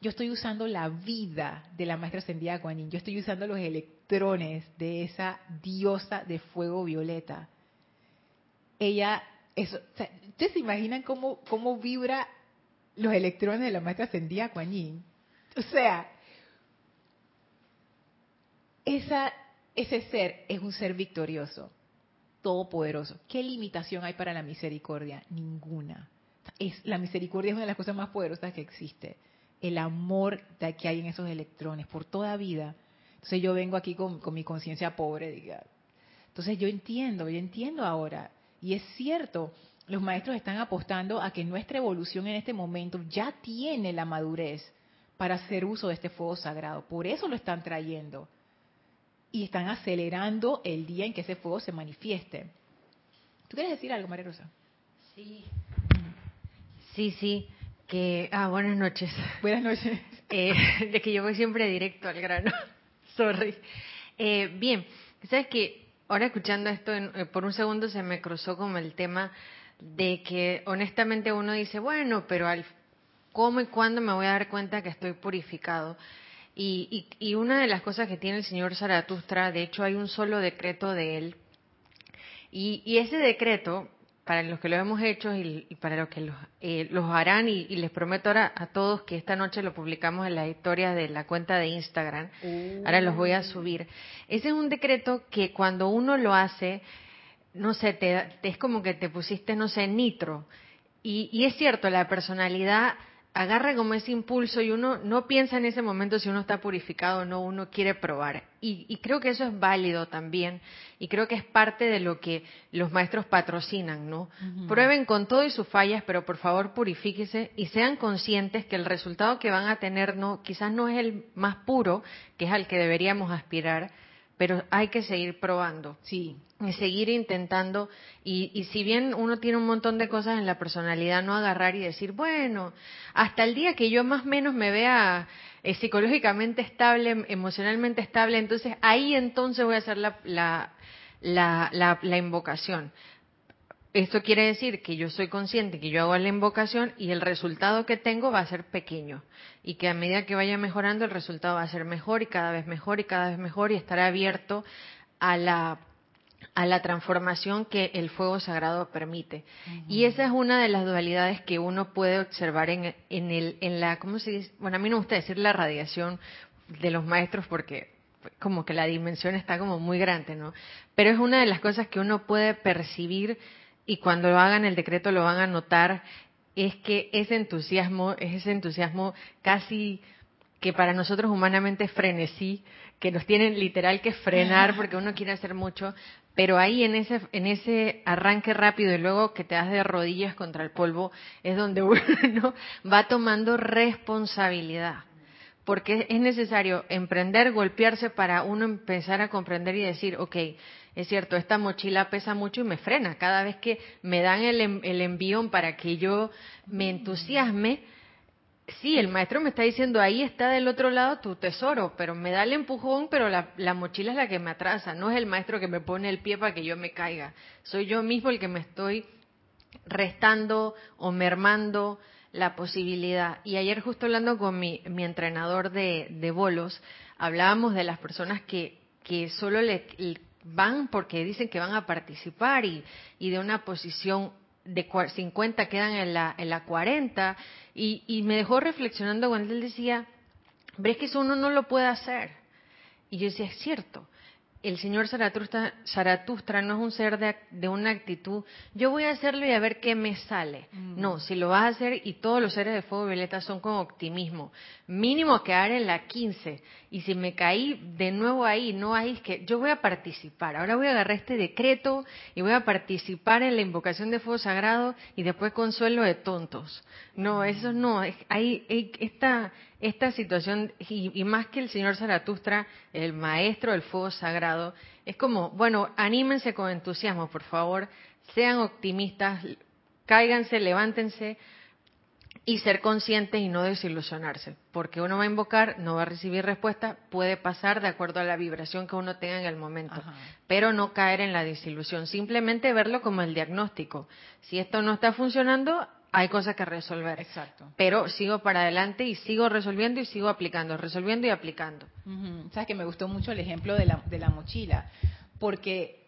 yo estoy usando la vida de la maestra ascendida Kuan Yin, yo estoy usando los electrones de esa diosa de fuego violeta. Ella, eso, ¿ustedes se imaginan cómo, cómo vibra los electrones de la maestra Kuan Yin? O sea, ese ser es un ser victorioso, todopoderoso. ¿Qué limitación hay para la misericordia? Ninguna. Es, la misericordia es una de las cosas más poderosas que existe. El amor que hay en esos electrones por toda vida. Entonces yo vengo aquí con, con mi conciencia pobre, diga. Entonces yo entiendo, yo entiendo ahora. Y es cierto, los maestros están apostando a que nuestra evolución en este momento ya tiene la madurez para hacer uso de este fuego sagrado. Por eso lo están trayendo y están acelerando el día en que ese fuego se manifieste. ¿Tú quieres decir algo, María Rosa? Sí. Sí, sí. Que, ah, buenas noches. [LAUGHS] Buenas noches. Eh, de que yo voy siempre directo al grano. [LAUGHS] Sorry. Eh, bien, sabes que ahora escuchando esto, eh, por un segundo se me cruzó como el tema de que honestamente uno dice, bueno, pero al, ¿cómo y cuándo me voy a dar cuenta que estoy purificado? Y, y, y, una de las cosas que tiene el señor Zaratustra, de hecho hay un solo decreto de él, y, y ese decreto, para los que lo hemos hecho y, y para los que los, eh, los harán, y, les prometo ahora a todos que esta noche lo publicamos en la historia de la cuenta de Instagram, uh. ahora los voy a subir. Ese es un decreto que cuando uno lo hace, no sé, te, te es como que te pusiste, no sé, nitro. Y, y es cierto, la personalidad agarra como ese impulso y uno no piensa en ese momento si uno está purificado o no, uno quiere probar. Y, y, creo que eso es válido también. Y creo que es parte de lo que los maestros patrocinan, ¿no? Uh -huh. Prueben con todo y sus fallas, pero por favor purifíquese y sean conscientes que el resultado que van a tener no, quizás no es el más puro, que es al que deberíamos aspirar, pero hay que seguir probando. Sí. Y seguir intentando. Y, y, si bien uno tiene un montón de cosas en la personalidad, no agarrar y decir, bueno, hasta el día que yo más o menos me vea eh, psicológicamente estable, emocionalmente estable, entonces ahí entonces voy a hacer la, la, la, la, la invocación. Esto quiere decir que yo soy consciente que yo hago la invocación y el resultado que tengo va a ser pequeño y que a medida que vaya mejorando el resultado va a ser mejor y cada vez mejor y cada vez mejor y estará abierto a la a la transformación que el fuego sagrado permite. Uh -huh. Y esa es una de las dualidades que uno puede observar en, en, el, en la, ¿cómo se dice? Bueno, a mí no me gusta decir la radiación de los maestros porque como que la dimensión está como muy grande, ¿no? Pero es una de las cosas que uno puede percibir y cuando lo hagan el decreto lo van a notar, es que ese entusiasmo, es ese entusiasmo casi que para nosotros humanamente es frenesí, que nos tienen literal que frenar porque uno quiere hacer mucho, pero ahí en ese, en ese arranque rápido y luego que te das de rodillas contra el polvo es donde [LAUGHS] uno va tomando responsabilidad. Porque es necesario emprender, golpearse para uno empezar a comprender y decir, ok, es cierto, esta mochila pesa mucho y me frena. Cada vez que me dan el, el envión para que yo me entusiasme, sí, el maestro me está diciendo, ahí está del otro lado tu tesoro, pero me da el empujón, pero la, la, mochila es la que me atrasa, no es el maestro que me pone el pie para que yo me caiga. Soy yo mismo el que me estoy restando o mermando la posibilidad. Y ayer justo hablando con mi, mi entrenador de, de, bolos, hablábamos de las personas que, que solo le, van porque dicen que van a participar y, y de una posición de 50 quedan en la, en la 40 y, y me dejó reflexionando cuando él decía, ves que eso uno no lo puede hacer. Y yo decía, es cierto, el señor Zaratustra, no es un ser de, una actitud, yo voy a hacerlo y a ver qué me sale. Mm. No, si lo vas a hacer y todos los seres de fuego violeta son con optimismo, mínimo quedar en la 15. Y si me caí de nuevo ahí, no hay que yo voy a participar. Ahora voy a agarrar este decreto y voy a participar en la invocación de fuego sagrado y después consuelo de tontos. No, eso no, hay esta esta situación, y, más que el señor Zaratustra, el maestro del fuego sagrado, es como, bueno, anímense con entusiasmo, por favor, sean optimistas, cáiganse, levántense y ser conscientes y no desilusionarse, porque uno va a invocar, no va a recibir respuesta, puede pasar de acuerdo a la vibración que uno tenga en el momento, pero no caer en la desilusión, simplemente verlo como el diagnóstico. Si esto no está funcionando, hay cosas que resolver. Exacto. Pero sigo para adelante y sigo resolviendo y sigo aplicando, resolviendo y aplicando. Sabes que me gustó mucho el ejemplo de la, de la mochila, porque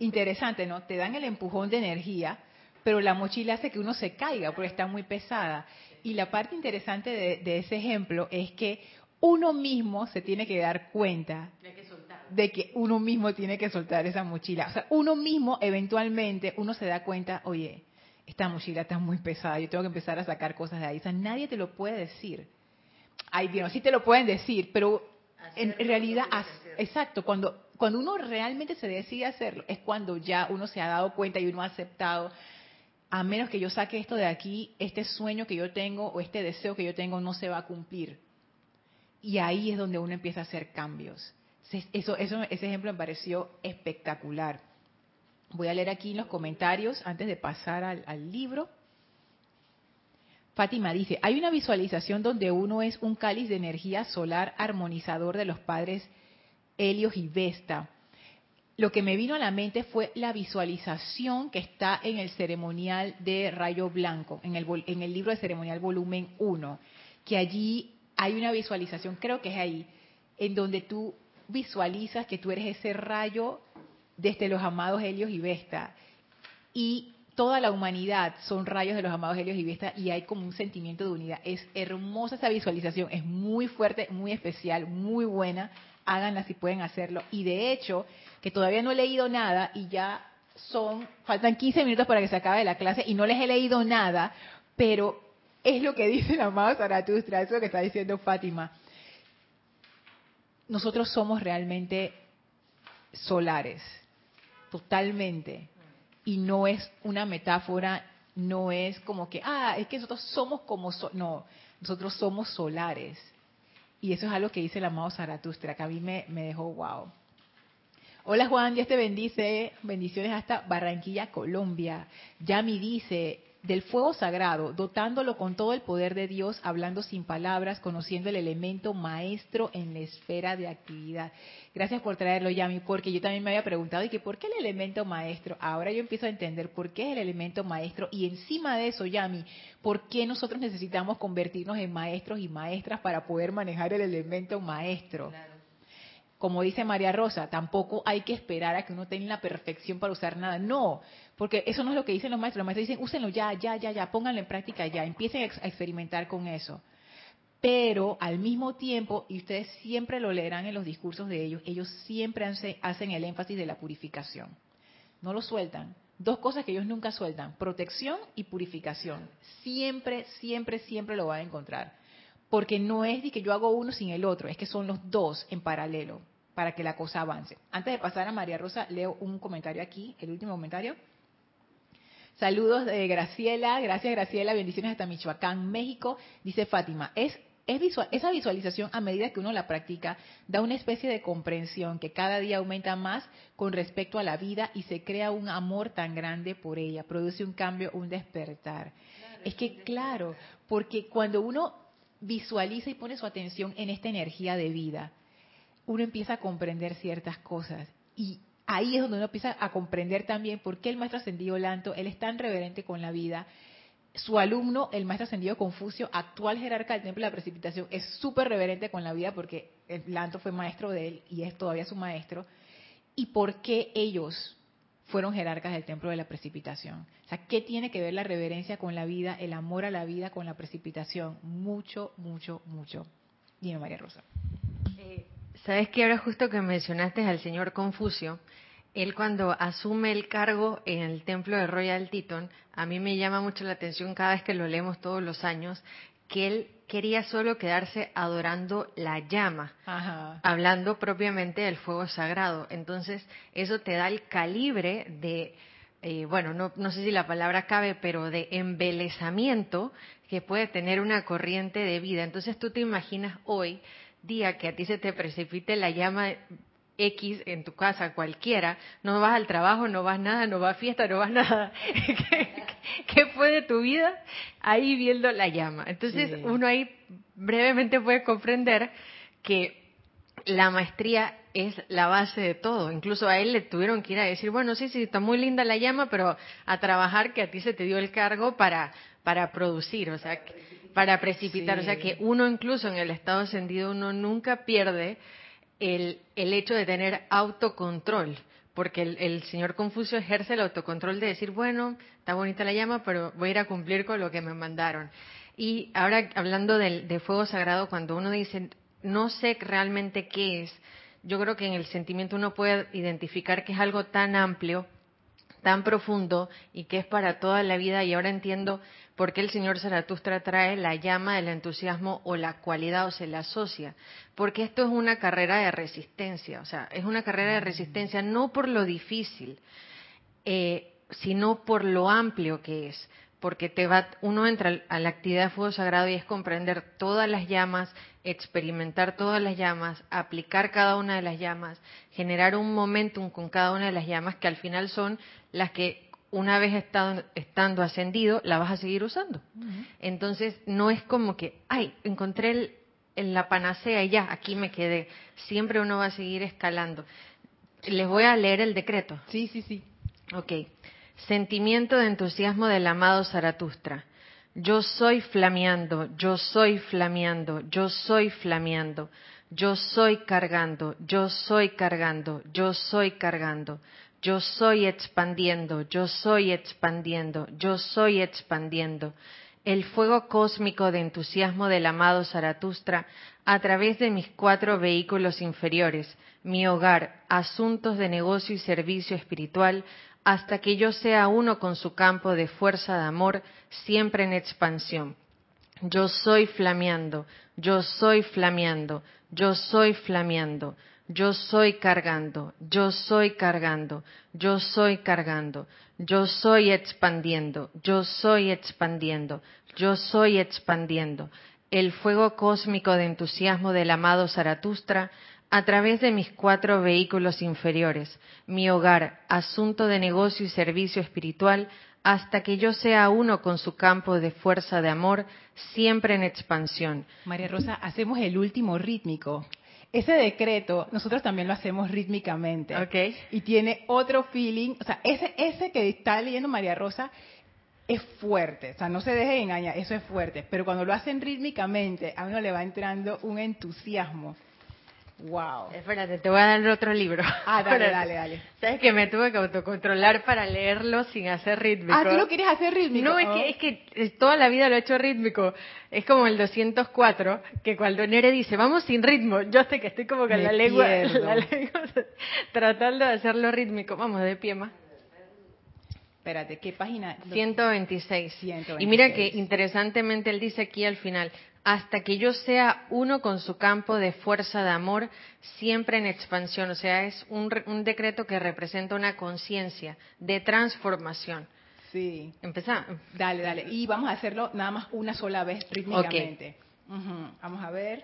interesante, ¿no? Te dan el empujón de energía, pero la mochila hace que uno se caiga porque está muy pesada. Y la parte interesante de, de ese ejemplo es que uno mismo se tiene que dar cuenta de que uno mismo tiene que soltar esa mochila. O sea, uno mismo eventualmente, uno se da cuenta, oye, esta mochila está muy pesada, yo tengo que empezar a sacar cosas de ahí. O sea, nadie te lo puede decir. Ay, Dios, sí te lo pueden decir, pero en realidad, exacto, cuando, cuando uno realmente se decide hacerlo, es cuando ya uno se ha dado cuenta y uno ha aceptado, a menos que yo saque esto de aquí, este sueño que yo tengo o este deseo que yo tengo no se va a cumplir. Y ahí es donde uno empieza a hacer cambios. Eso, eso, ese ejemplo me pareció espectacular. Voy a leer aquí en los comentarios antes de pasar al, libro. Fátima dice, hay una visualización donde uno es un cáliz de energía solar armonizador de los padres Helios y Vesta. Lo que me vino a la mente fue la visualización que está en el ceremonial de Rayo Blanco, en el, en el libro de ceremonial volumen 1, que allí hay una visualización, creo que es ahí, en donde tú visualizas que tú eres ese rayo desde los amados Helios y Vesta. Y toda la humanidad son rayos de los amados Helios y Vesta y hay como un sentimiento de unidad. Es hermosa esa visualización, es muy fuerte, muy especial, muy buena. Háganla si pueden hacerlo. Y de hecho, que todavía no he leído nada y ya son, faltan 15 minutos para que se acabe la clase y no les he leído nada, pero es lo que [LAUGHS] dice el amado Zaratustra, es lo que está diciendo Fátima. Nosotros somos realmente solares totalmente. Y no es una metáfora, no es como que, ah, es que nosotros somos como, no, nosotros somos solares. Y eso es algo que dice el amado Zaratustra, que a mí me, me dejó wow. Hola Juan, Dios te bendice. Bendiciones hasta Barranquilla, Colombia. Yami dice, del fuego sagrado, dotándolo con todo el poder de Dios, hablando sin palabras, conociendo el elemento maestro en la esfera de actividad. Gracias por traerlo, Yami, porque yo también me había preguntado, ¿y que por qué el elemento maestro? Ahora yo empiezo a entender por qué es el elemento maestro y encima de eso, Yami, ¿por qué nosotros necesitamos convertirnos en maestros y maestras para poder manejar el elemento maestro? Como dice María Rosa, tampoco hay que esperar a que uno tenga la perfección para usar nada. No, porque eso no es lo que dicen los maestros. Los maestros dicen, úsenlo ya, ya, ya, ya, pónganlo en práctica ya, empiecen a experimentar con eso. Pero al mismo tiempo, y ustedes siempre lo leerán en los discursos de ellos, ellos siempre hacen el énfasis de la purificación. No lo sueltan. Dos cosas que ellos nunca sueltan, protección y purificación. Siempre, siempre, siempre lo van a encontrar. Porque no es de que yo hago uno sin el otro, es que son los dos en paralelo para que la cosa avance. Antes de pasar a María Rosa, leo un comentario aquí, el último comentario. Saludos de Graciela, gracias Graciela, bendiciones hasta Michoacán, México. Dice Fátima, es, es visual, esa visualización a medida que uno la practica da una especie de comprensión que cada día aumenta más con respecto a la vida y se crea un amor tan grande por ella, produce un cambio, un despertar. es que claro, porque cuando uno visualiza y pone su atención en esta energía de vida, uno empieza a comprender ciertas cosas y ahí es donde uno empieza a comprender también por qué el maestro ascendido Lanto, él es tan reverente con la vida. Su alumno, el maestro ascendido Confucio, actual jerarca del Templo de la Precipitación, es súper reverente con la vida porque el Lanto fue maestro de él y es todavía su maestro. ¿Y por qué ellos fueron jerarcas del Templo de la Precipitación? O sea, ¿qué tiene que ver la reverencia con la vida, el amor a la vida con la precipitación? Mucho, mucho, mucho. Dime, María Rosa. Sabes que ahora justo que mencionaste al señor Confucio, él cuando asume el cargo en el templo de Royal Teton, a mí me llama mucho la atención cada vez que lo leemos todos los años, que él quería solo quedarse adorando la llama, hablando propiamente del fuego sagrado. Entonces, eso te da el calibre de, eh, bueno, no, no sé si la palabra cabe, pero de embelezamiento que puede tener una corriente de vida. Entonces, tú te imaginas hoy día que a ti se te precipite la llama X en tu casa, cualquiera, no vas al trabajo, no vas nada, no vas a fiesta, no vas nada. [LAUGHS] ¿Qué, fue de tu vida? Ahí viendo la llama. Entonces uno ahí brevemente puede comprender que la maestría es la base de todo. Incluso a él le tuvieron que ir a decir, bueno, sí, sí, está muy linda la llama, pero a trabajar que a ti se te dio el cargo para, para producir. O sea, para precipitar. O sea que uno incluso en el estado ascendido, uno nunca pierde el, el hecho de tener autocontrol. Porque el, señor Confucio ejerce el autocontrol de decir, bueno, está bonita la llama, pero voy a ir a cumplir con lo que me mandaron. Y ahora hablando del, de fuego sagrado, cuando uno dice, no sé realmente qué es, yo creo que en el sentimiento uno puede identificar que es algo tan amplio, tan profundo y que es para toda la vida. Y ahora entiendo por qué el señor Zaratustra trae la llama del entusiasmo o la cualidad o se la asocia. Porque esto es una carrera de resistencia, o sea, es una carrera de resistencia no por lo difícil, eh, sino por lo amplio que es. Porque te va, uno entra a la actividad de fuego sagrado y es comprender todas las llamas, experimentar todas las llamas, aplicar cada una de las llamas, generar un momentum con cada una de las llamas que al final son las que una vez estado, estando ascendido, la vas a seguir usando. Entonces, no es como que, ay, encontré el, la panacea y ya, aquí me quedé. Siempre uno va a seguir escalando. Les voy a leer el decreto. Sí, sí, sí. Ok. Sentimiento de entusiasmo del amado Zaratustra. Yo soy flameando, yo soy flameando, yo soy flameando, yo soy cargando, yo soy cargando, yo soy cargando. Yo soy expandiendo, yo soy expandiendo, yo soy expandiendo. El fuego cósmico de entusiasmo del amado Zaratustra a través de mis cuatro vehículos inferiores, mi hogar, asuntos de negocio y servicio espiritual, hasta que yo sea uno con su campo de fuerza de amor, siempre en expansión. Yo soy flameando, yo soy flameando, yo soy flameando yo soy cargando, yo soy cargando, yo soy cargando, yo soy expandiendo, yo soy expandiendo, yo soy expandiendo. El fuego cósmico de entusiasmo del amado Zaratustra a través de mis cuatro vehículos inferiores, mi hogar, asunto de negocio y servicio espiritual, hasta que yo sea uno con su campo de fuerza de amor, siempre en expansión. María Rosa, hacemos el último rítmico ese decreto nosotros también lo hacemos rítmicamente. Okay. Y tiene otro feeling. O sea, ese, ese que está leyendo María Rosa es fuerte. O sea, no se deje engañar, eso es fuerte. Pero cuando lo hacen rítmicamente, a uno le va entrando un entusiasmo. Wow. Espérate, te voy a dar otro libro. Ah, dale, [LAUGHS] dale, dale. Sabes que me tuve que autocontrolar para leerlo sin hacer rítmico. Ah, ¿tú lo quieres hacer rítmico? No, es, que, es que toda la vida lo he hecho rítmico. Es como el 204, que cuando Nere dice, vamos sin ritmo, yo sé que estoy como con la lengua, [LAUGHS] la lengua [LAUGHS] tratando de hacerlo rítmico. Vamos, de pie más. Espérate, ¿qué página? 126. 126. Y mira que interesantemente él dice aquí al final, hasta que yo sea uno con su campo de fuerza de amor, siempre en expansión. O sea, es un, decreto que representa una conciencia de transformación. Sí. Empezamos. Dale, dale. Y vamos a hacerlo nada más una sola vez rítmicamente. Vamos a ver.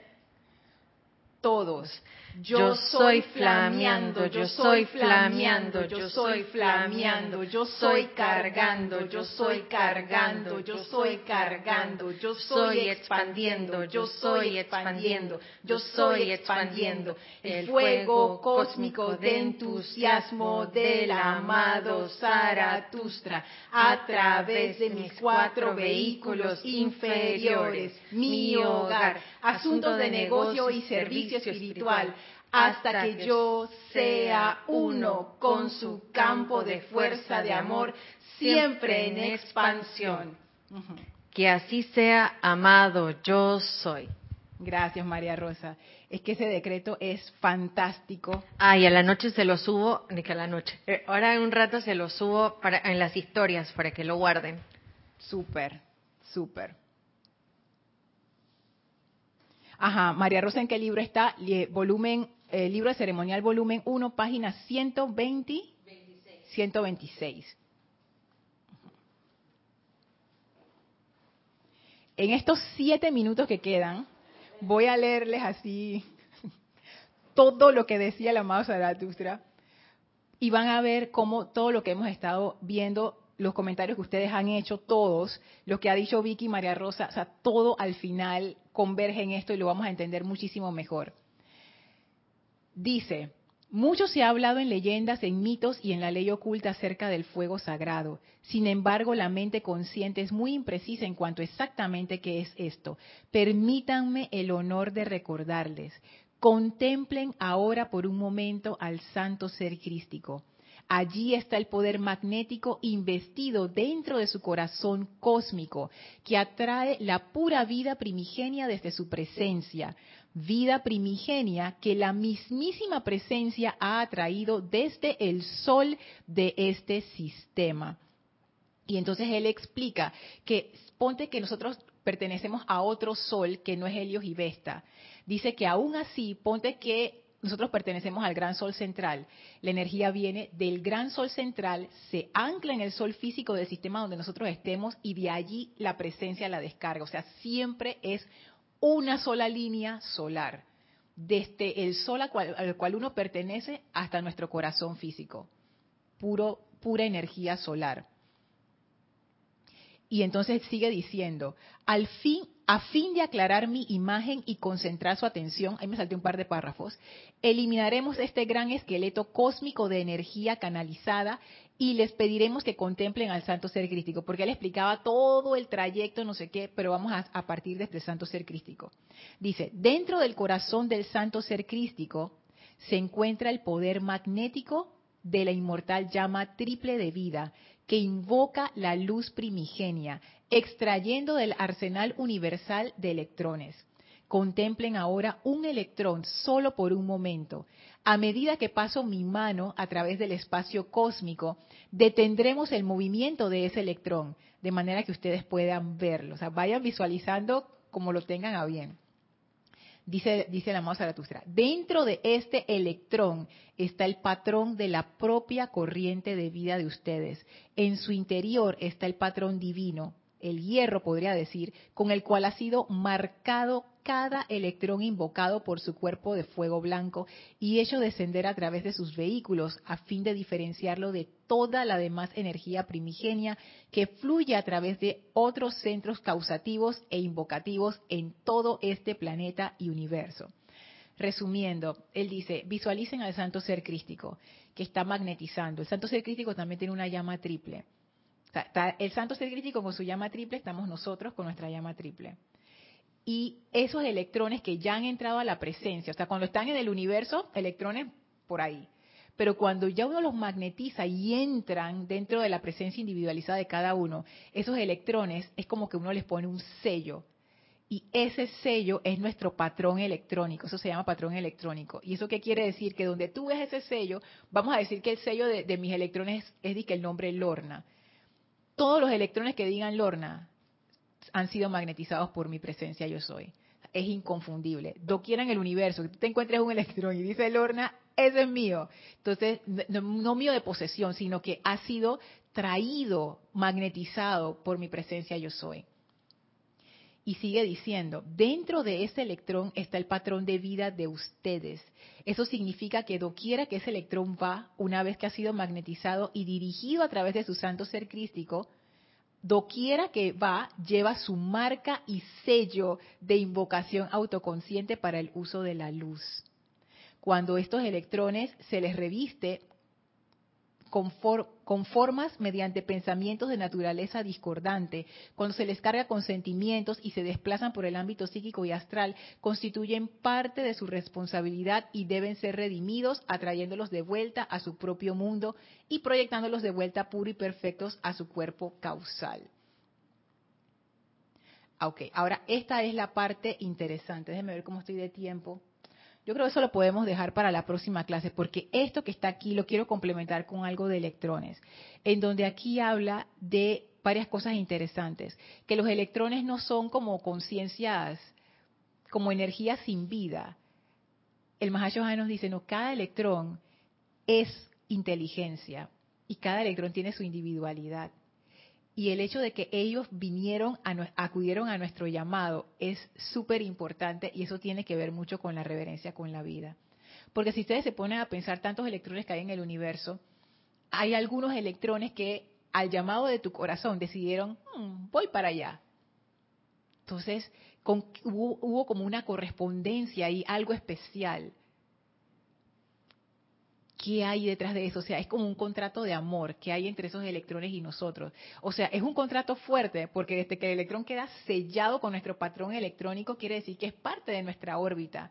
todos. Yo soy flameando, yo soy flameando, yo soy flameando, yo soy cargando, yo soy cargando, yo soy cargando, yo soy expandiendo, yo soy expandiendo, yo soy expandiendo. el fuego cósmico de entusiasmo del amado Zaratustra a través de mis cuatro vehículos inferiores, mi hogar, asuntos de negocio y servicio espiritual hasta que yo sea uno con su campo de fuerza de amor, siempre en expansión. Que así sea, amado, yo soy. Gracias, María Rosa. Es que ese decreto es fantástico. Ah, y a la noche se lo subo, ni que a la noche. Eh, ahora en un rato se lo subo para, en las historias para que lo guarden. Súper, súper. Ajá, María Rosa, ¿en qué libro está? Volumen el libro de ceremonial volumen 1, página 120, 126. En estos siete minutos que quedan, voy a leerles así [LAUGHS] todo lo que decía el amado Zaratustra y van a ver cómo todo lo que hemos estado viendo, los comentarios que ustedes han hecho, todos, lo que ha dicho Vicky y María Rosa, o sea, todo al final converge en esto y lo vamos a entender muchísimo mejor. Dice, mucho se ha hablado en leyendas, en mitos y en la ley oculta acerca del fuego sagrado. Sin embargo, la mente consciente es muy imprecisa en cuanto exactamente qué es esto. Permítanme el honor de recordarles. Contemplen ahora por un momento al santo ser crístico. Allí está el poder magnético investido dentro de su corazón cósmico, que atrae la pura vida primigenia desde su presencia vida primigenia que la mismísima presencia ha atraído desde el sol de este sistema. Y entonces él explica que ponte que nosotros pertenecemos a otro sol que no es Helios y Vesta. Dice que aún así, ponte que nosotros pertenecemos al gran sol central. La energía viene del gran sol central, se ancla en el sol físico del sistema donde nosotros estemos y de allí la presencia la descarga. O sea, siempre es una sola línea solar, desde el sol al cual, uno pertenece hasta nuestro corazón físico, puro, pura energía solar. Y entonces sigue diciendo, al fin, a fin de aclarar mi imagen y concentrar su atención, ahí me salté un par de párrafos, eliminaremos este gran esqueleto cósmico de energía canalizada y les pediremos que contemplen al santo ser crístico, porque él explicaba todo el trayecto, no sé qué, pero vamos a, partir de este santo ser crístico. Dice, dentro del corazón del santo ser crístico se encuentra el poder magnético de la inmortal llama triple de vida, que invoca la luz primigenia, extrayendo del arsenal universal de electrones. Contemplen ahora un electrón solo por un momento. A medida que paso mi mano a través del espacio cósmico, detendremos el movimiento de ese electrón, de manera que ustedes puedan verlo. O sea, vayan visualizando como lo tengan a bien. Dice, dice la Zaratustra, dentro de este electrón está el patrón de la propia corriente de vida de ustedes. En su interior está el patrón divino, el hierro podría decir, con el cual ha sido marcado cada electrón invocado por su cuerpo de fuego blanco y hecho descender a través de sus vehículos a fin de diferenciarlo de toda la demás energía primigenia que fluye a través de otros centros causativos e invocativos en todo este planeta y universo. Resumiendo, él dice, visualicen al santo ser crístico que está magnetizando. El santo ser crístico también tiene una llama triple el santo ser crítico con su llama triple, estamos nosotros con nuestra llama triple. Y esos electrones que ya han entrado a la presencia, o sea, cuando están en el universo, electrones por ahí. Pero cuando ya uno los magnetiza y entran dentro de la presencia individualizada de cada uno, esos electrones es como que uno les pone un sello. Y ese sello es nuestro patrón electrónico, eso se llama patrón electrónico. ¿Y eso qué quiere decir? Que donde tú ves ese sello, vamos a decir que el sello de, mis electrones es, es el nombre Lorna todos los electrones que digan Lorna han sido magnetizados por mi presencia yo soy. Es inconfundible. Doquiera en el universo que tú te encuentres un electrón y dice Lorna, ese es mío. Entonces, no, mío de posesión, sino que ha sido traído, magnetizado por mi presencia yo soy. Y sigue diciendo, dentro de ese electrón está el patrón de vida de ustedes. Eso significa que doquiera que ese electrón va, una vez que ha sido magnetizado y dirigido a través de su santo ser crístico, doquiera que va, lleva su marca y sello de invocación autoconsciente para el uso de la luz. Cuando estos electrones se les reviste con, formas mediante pensamientos de naturaleza discordante, cuando se les carga con sentimientos y se desplazan por el ámbito psíquico y astral, constituyen parte de su responsabilidad y deben ser redimidos, atrayéndolos de vuelta a su propio mundo y proyectándolos de vuelta puros y perfectos a su cuerpo causal. Ah, ok, ahora esta es la parte interesante. Déjenme ver cómo estoy de tiempo. Yo creo que eso lo podemos dejar para la próxima clase, porque esto que está aquí lo quiero complementar con algo de electrones, en donde aquí habla de varias cosas interesantes, que los electrones no son como conciencias, como energía sin vida. El Mahashohan nos dice, no, cada electrón es inteligencia y cada electrón tiene su individualidad. Y el hecho de que ellos vinieron, a, acudieron a nuestro llamado es súper importante y eso tiene que ver mucho con la reverencia con la vida. Porque si ustedes se ponen a pensar tantos electrones que hay en el universo, hay algunos electrones que al llamado de tu corazón decidieron, mm, voy para allá. Entonces, hubo, como una correspondencia y algo especial. ¿Qué hay detrás de eso? O sea, es como un contrato de amor que hay entre esos electrones y nosotros. O sea, es un contrato fuerte porque desde que el electrón queda sellado con nuestro patrón electrónico, quiere decir que es parte de nuestra órbita.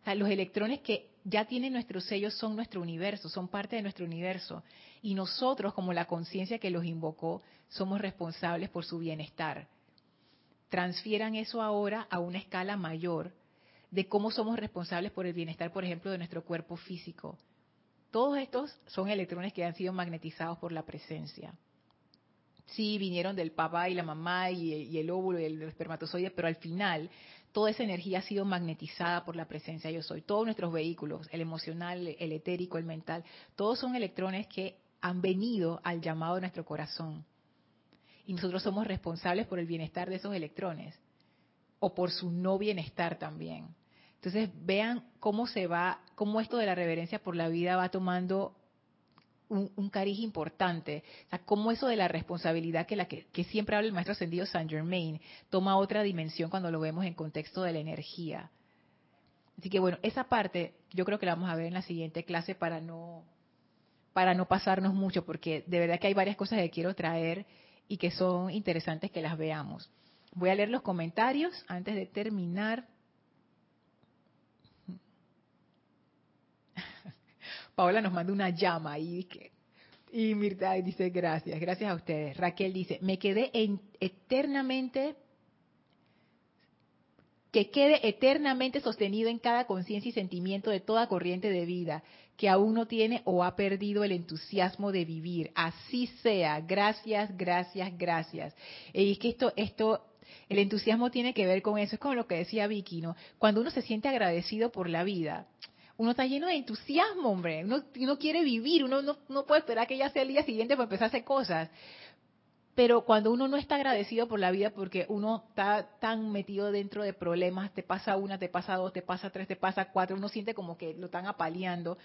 O sea, los electrones que ya tienen nuestro sello son nuestro universo, son parte de nuestro universo. Y nosotros, como la conciencia que los invocó, somos responsables por su bienestar. Transfieran eso ahora a una escala mayor de cómo somos responsables por el bienestar, por ejemplo, de nuestro cuerpo físico todos estos son electrones que han sido magnetizados por la presencia. Sí, vinieron del papá y la mamá y, el óvulo y el espermatozoide, pero al final toda esa energía ha sido magnetizada por la presencia yo soy. Todos nuestros vehículos, el emocional, el etérico, el mental, todos son electrones que han venido al llamado de nuestro corazón. Y nosotros somos responsables por el bienestar de esos electrones o por su no bienestar también. Entonces vean cómo se va, cómo esto de la reverencia por la vida va tomando un, cariz importante. O sea, cómo eso de la responsabilidad que la que, siempre habla el maestro ascendido Saint Germain toma otra dimensión cuando lo vemos en contexto de la energía. Así que bueno, esa parte yo creo que la vamos a ver en la siguiente clase para no para no pasarnos mucho, porque de verdad que hay varias cosas que quiero traer y que son interesantes que las veamos. Voy a leer los comentarios antes de terminar. Paola nos manda una llama y, y Mirta dice gracias, gracias a ustedes. Raquel dice, me quedé eternamente, que quede eternamente sostenido en cada conciencia y sentimiento de toda corriente de vida que aún no tiene o ha perdido el entusiasmo de vivir. Así sea. Gracias, gracias, gracias. Y es que esto, esto, el entusiasmo tiene que ver con eso. Es como lo que decía Vicky, ¿no? Cuando uno se siente agradecido por la vida, uno está lleno de entusiasmo, hombre. Uno, quiere vivir, uno no, puede esperar que ya sea el día siguiente para empezar a hacer cosas. Pero cuando uno no está agradecido por la vida porque uno está tan metido dentro de problemas, te pasa una, te pasa dos, te pasa tres, te pasa cuatro, uno siente como que lo están apaleando.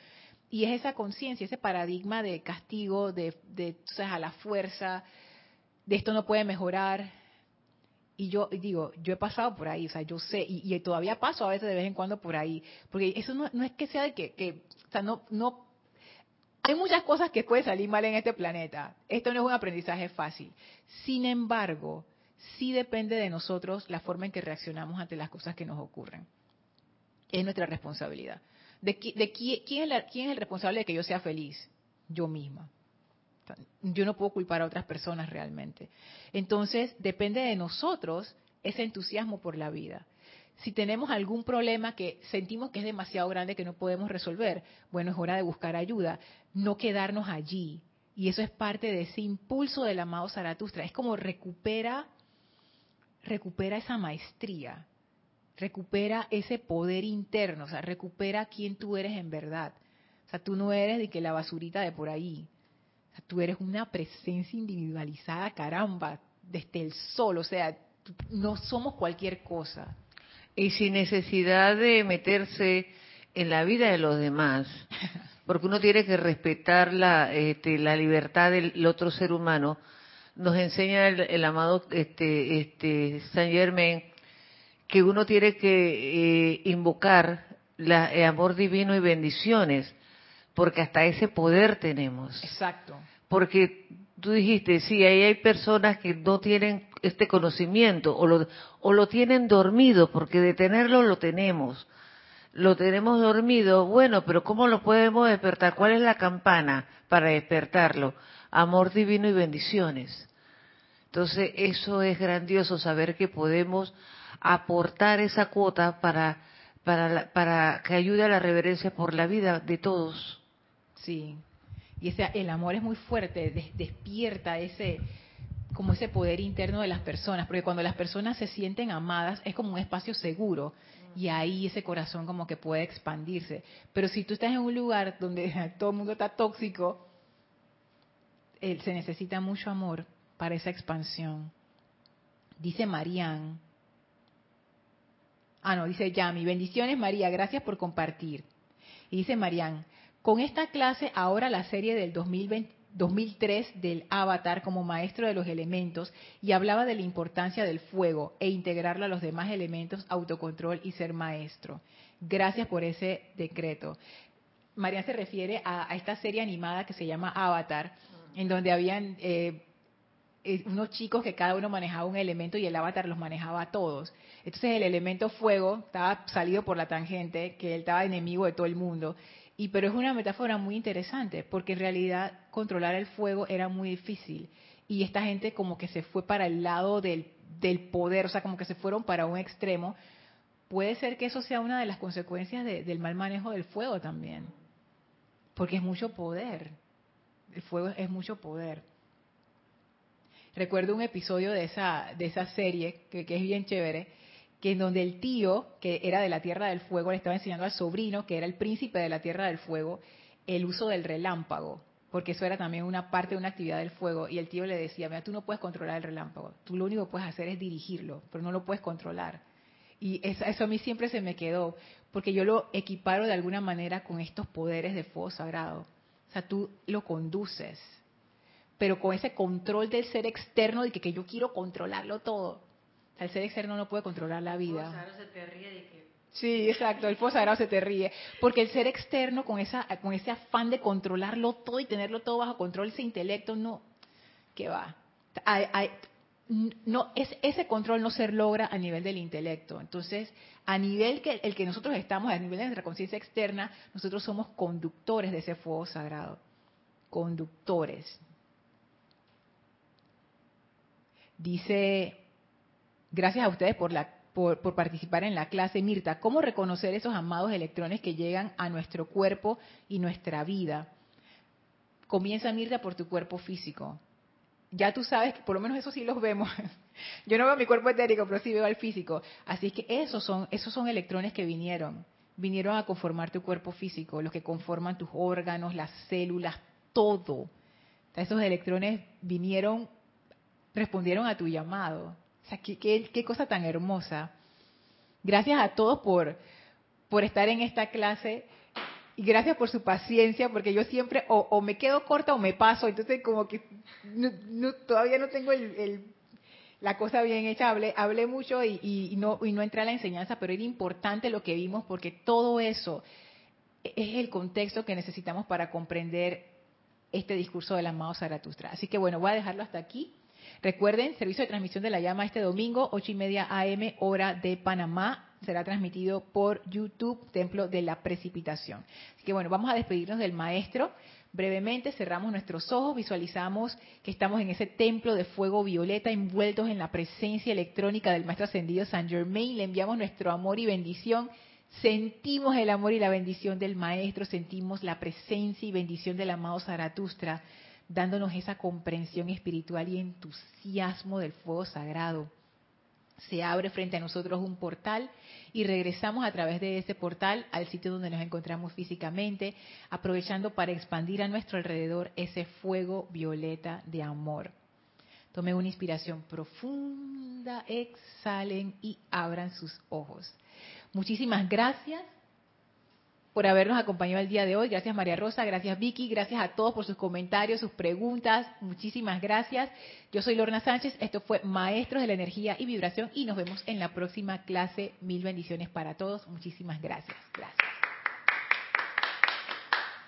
Y es esa conciencia, ese paradigma de castigo, de, de a la fuerza, de esto no puede mejorar, y yo digo, yo he pasado por ahí, o sea, yo sé, y, todavía paso a veces de vez en cuando por ahí, porque eso no, es que sea de que, que, o sea, no, no, hay muchas cosas que pueden salir mal en este planeta. Esto no es un aprendizaje fácil. Sin embargo, sí depende de nosotros la forma en que reaccionamos ante las cosas que nos ocurren. Es nuestra responsabilidad. ¿De, de quién, quién es el responsable de que yo sea feliz? Yo misma. Yo no puedo culpar a otras personas realmente. Entonces, depende de nosotros ese entusiasmo por la vida. Si tenemos algún problema que sentimos que es demasiado grande que no podemos resolver, bueno, es hora de buscar ayuda, no quedarnos allí. Y eso es parte de ese impulso del amado Zaratustra. Es como recupera, recupera esa maestría, recupera ese poder interno, o sea, recupera quién tú eres en verdad. O sea, tú no eres de que la basurita de por ahí tú eres una presencia individualizada, caramba, desde el sol, o sea, no somos cualquier cosa. Y sin necesidad de meterse en la vida de los demás, [LAUGHS] porque uno tiene que respetar la, este, la libertad del otro ser humano. Nos enseña el, amado este, este, Saint Germain que uno tiene que eh, invocar la, el amor divino y bendiciones, porque hasta ese poder tenemos. Exacto. Porque tú dijiste, sí, ahí hay personas que no tienen este conocimiento o lo, o lo tienen dormido, porque de tenerlo lo tenemos. Lo tenemos dormido, bueno, pero ¿cómo lo podemos despertar? ¿Cuál es la campana para despertarlo? Amor divino y bendiciones. Entonces, eso es grandioso, saber que podemos aportar esa cuota para, para, para que ayude a la reverencia por la vida de todos. Sí, y ese, el amor es muy fuerte, despierta ese como ese poder interno de las personas, porque cuando las personas se sienten amadas es como un espacio seguro y ahí ese corazón como que puede expandirse. Pero si tú estás en un lugar donde [LAUGHS] todo el mundo está tóxico, se necesita mucho amor para esa expansión. Dice Marían, ah no, dice Yami, bendiciones María, gracias por compartir. Y dice Marían, con esta clase, ahora la serie del 2003 del Avatar como maestro de los elementos y hablaba de la importancia del fuego e integrarlo a los demás elementos, autocontrol y ser maestro. Gracias por ese decreto. María se refiere a, esta serie animada que se llama Avatar, en donde habían eh, eh, unos chicos que cada uno manejaba un elemento y el avatar los manejaba a todos. Entonces el elemento fuego estaba salido por la tangente, que él estaba enemigo de todo el mundo. Y pero es una metáfora muy interesante, porque en realidad controlar el fuego era muy difícil. Y esta gente como que se fue para el lado del, del poder, o sea, como que se fueron para un extremo. Puede ser que eso sea una de las consecuencias del mal manejo del fuego también. Porque es mucho poder. El fuego es mucho poder. Recuerdo un episodio de esa, de esa serie, que, que es bien chévere, que en donde el tío, que era de la Tierra del Fuego, le estaba enseñando al sobrino, que era el príncipe de la Tierra del Fuego, el uso del relámpago, porque eso era también una parte de una actividad del fuego, y el tío le decía, mira, tú no puedes controlar el relámpago, tú lo único que puedes hacer es dirigirlo, pero no lo puedes controlar. Y eso, a mí siempre se me quedó, porque yo lo equiparo de alguna manera con estos poderes de fuego sagrado. O sea, tú lo conduces, pero con ese control del ser externo de que yo quiero controlarlo todo el ser externo no puede controlar la vida. El se te ríe de que... Sí, exacto, el fuego sagrado se te ríe. Porque el ser externo, con, esa, con ese afán de controlarlo todo y tenerlo todo bajo control, ese intelecto, no, ¿qué va? no, es, ese control no se logra a nivel del intelecto. Entonces, a nivel que el que nosotros estamos, a nivel de nuestra conciencia externa, nosotros somos conductores de ese fuego sagrado. Conductores. Dice Gracias a ustedes por, la, por, participar en la clase. Mirta, ¿cómo reconocer esos amados electrones que llegan a nuestro cuerpo y nuestra vida? Comienza, Mirta, por tu cuerpo físico. Ya tú sabes que por lo menos eso sí los vemos. [LAUGHS] Yo no veo mi cuerpo etérico, pero sí veo al físico. Así que esos son, esos son electrones que vinieron. Vinieron a conformar tu cuerpo físico, los que conforman tus órganos, las células, todo. Esos electrones vinieron, respondieron a tu llamado qué, cosa tan hermosa. Gracias a todos por, por estar en esta clase y gracias por su paciencia, porque yo siempre o, me quedo corta o me paso, entonces como que todavía no tengo la cosa bien hecha, hablé, hablé mucho y, no, y no entré a la enseñanza, pero era importante lo que vimos porque todo eso es el contexto que necesitamos para comprender este discurso del amado Zaratustra. Así que bueno, voy a dejarlo hasta aquí. Recuerden, servicio de transmisión de la llama este domingo, ocho y media AM, hora de Panamá. Será transmitido por YouTube, Templo de la Precipitación. Así que bueno, vamos a despedirnos del maestro. Brevemente cerramos nuestros ojos, visualizamos que estamos en ese templo de fuego violeta envueltos en la presencia electrónica del Maestro Ascendido San Germain. Le enviamos nuestro amor y bendición. Sentimos el amor y la bendición del Maestro, sentimos la presencia y bendición del amado Zaratustra dándonos esa comprensión espiritual y entusiasmo del fuego sagrado. Se abre frente a nosotros un portal y regresamos a través de ese portal al sitio donde nos encontramos físicamente, aprovechando para expandir a nuestro alrededor ese fuego violeta de amor. Tomen una inspiración profunda, exhalen y abran sus ojos. Muchísimas gracias por habernos acompañado el día de hoy. Gracias María Rosa, gracias Vicky, gracias a todos por sus comentarios, sus preguntas. Muchísimas gracias. Yo soy Lorna Sánchez, esto fue Maestros de la Energía y Vibración y nos vemos en la próxima clase. Mil bendiciones para todos. Muchísimas gracias. Gracias.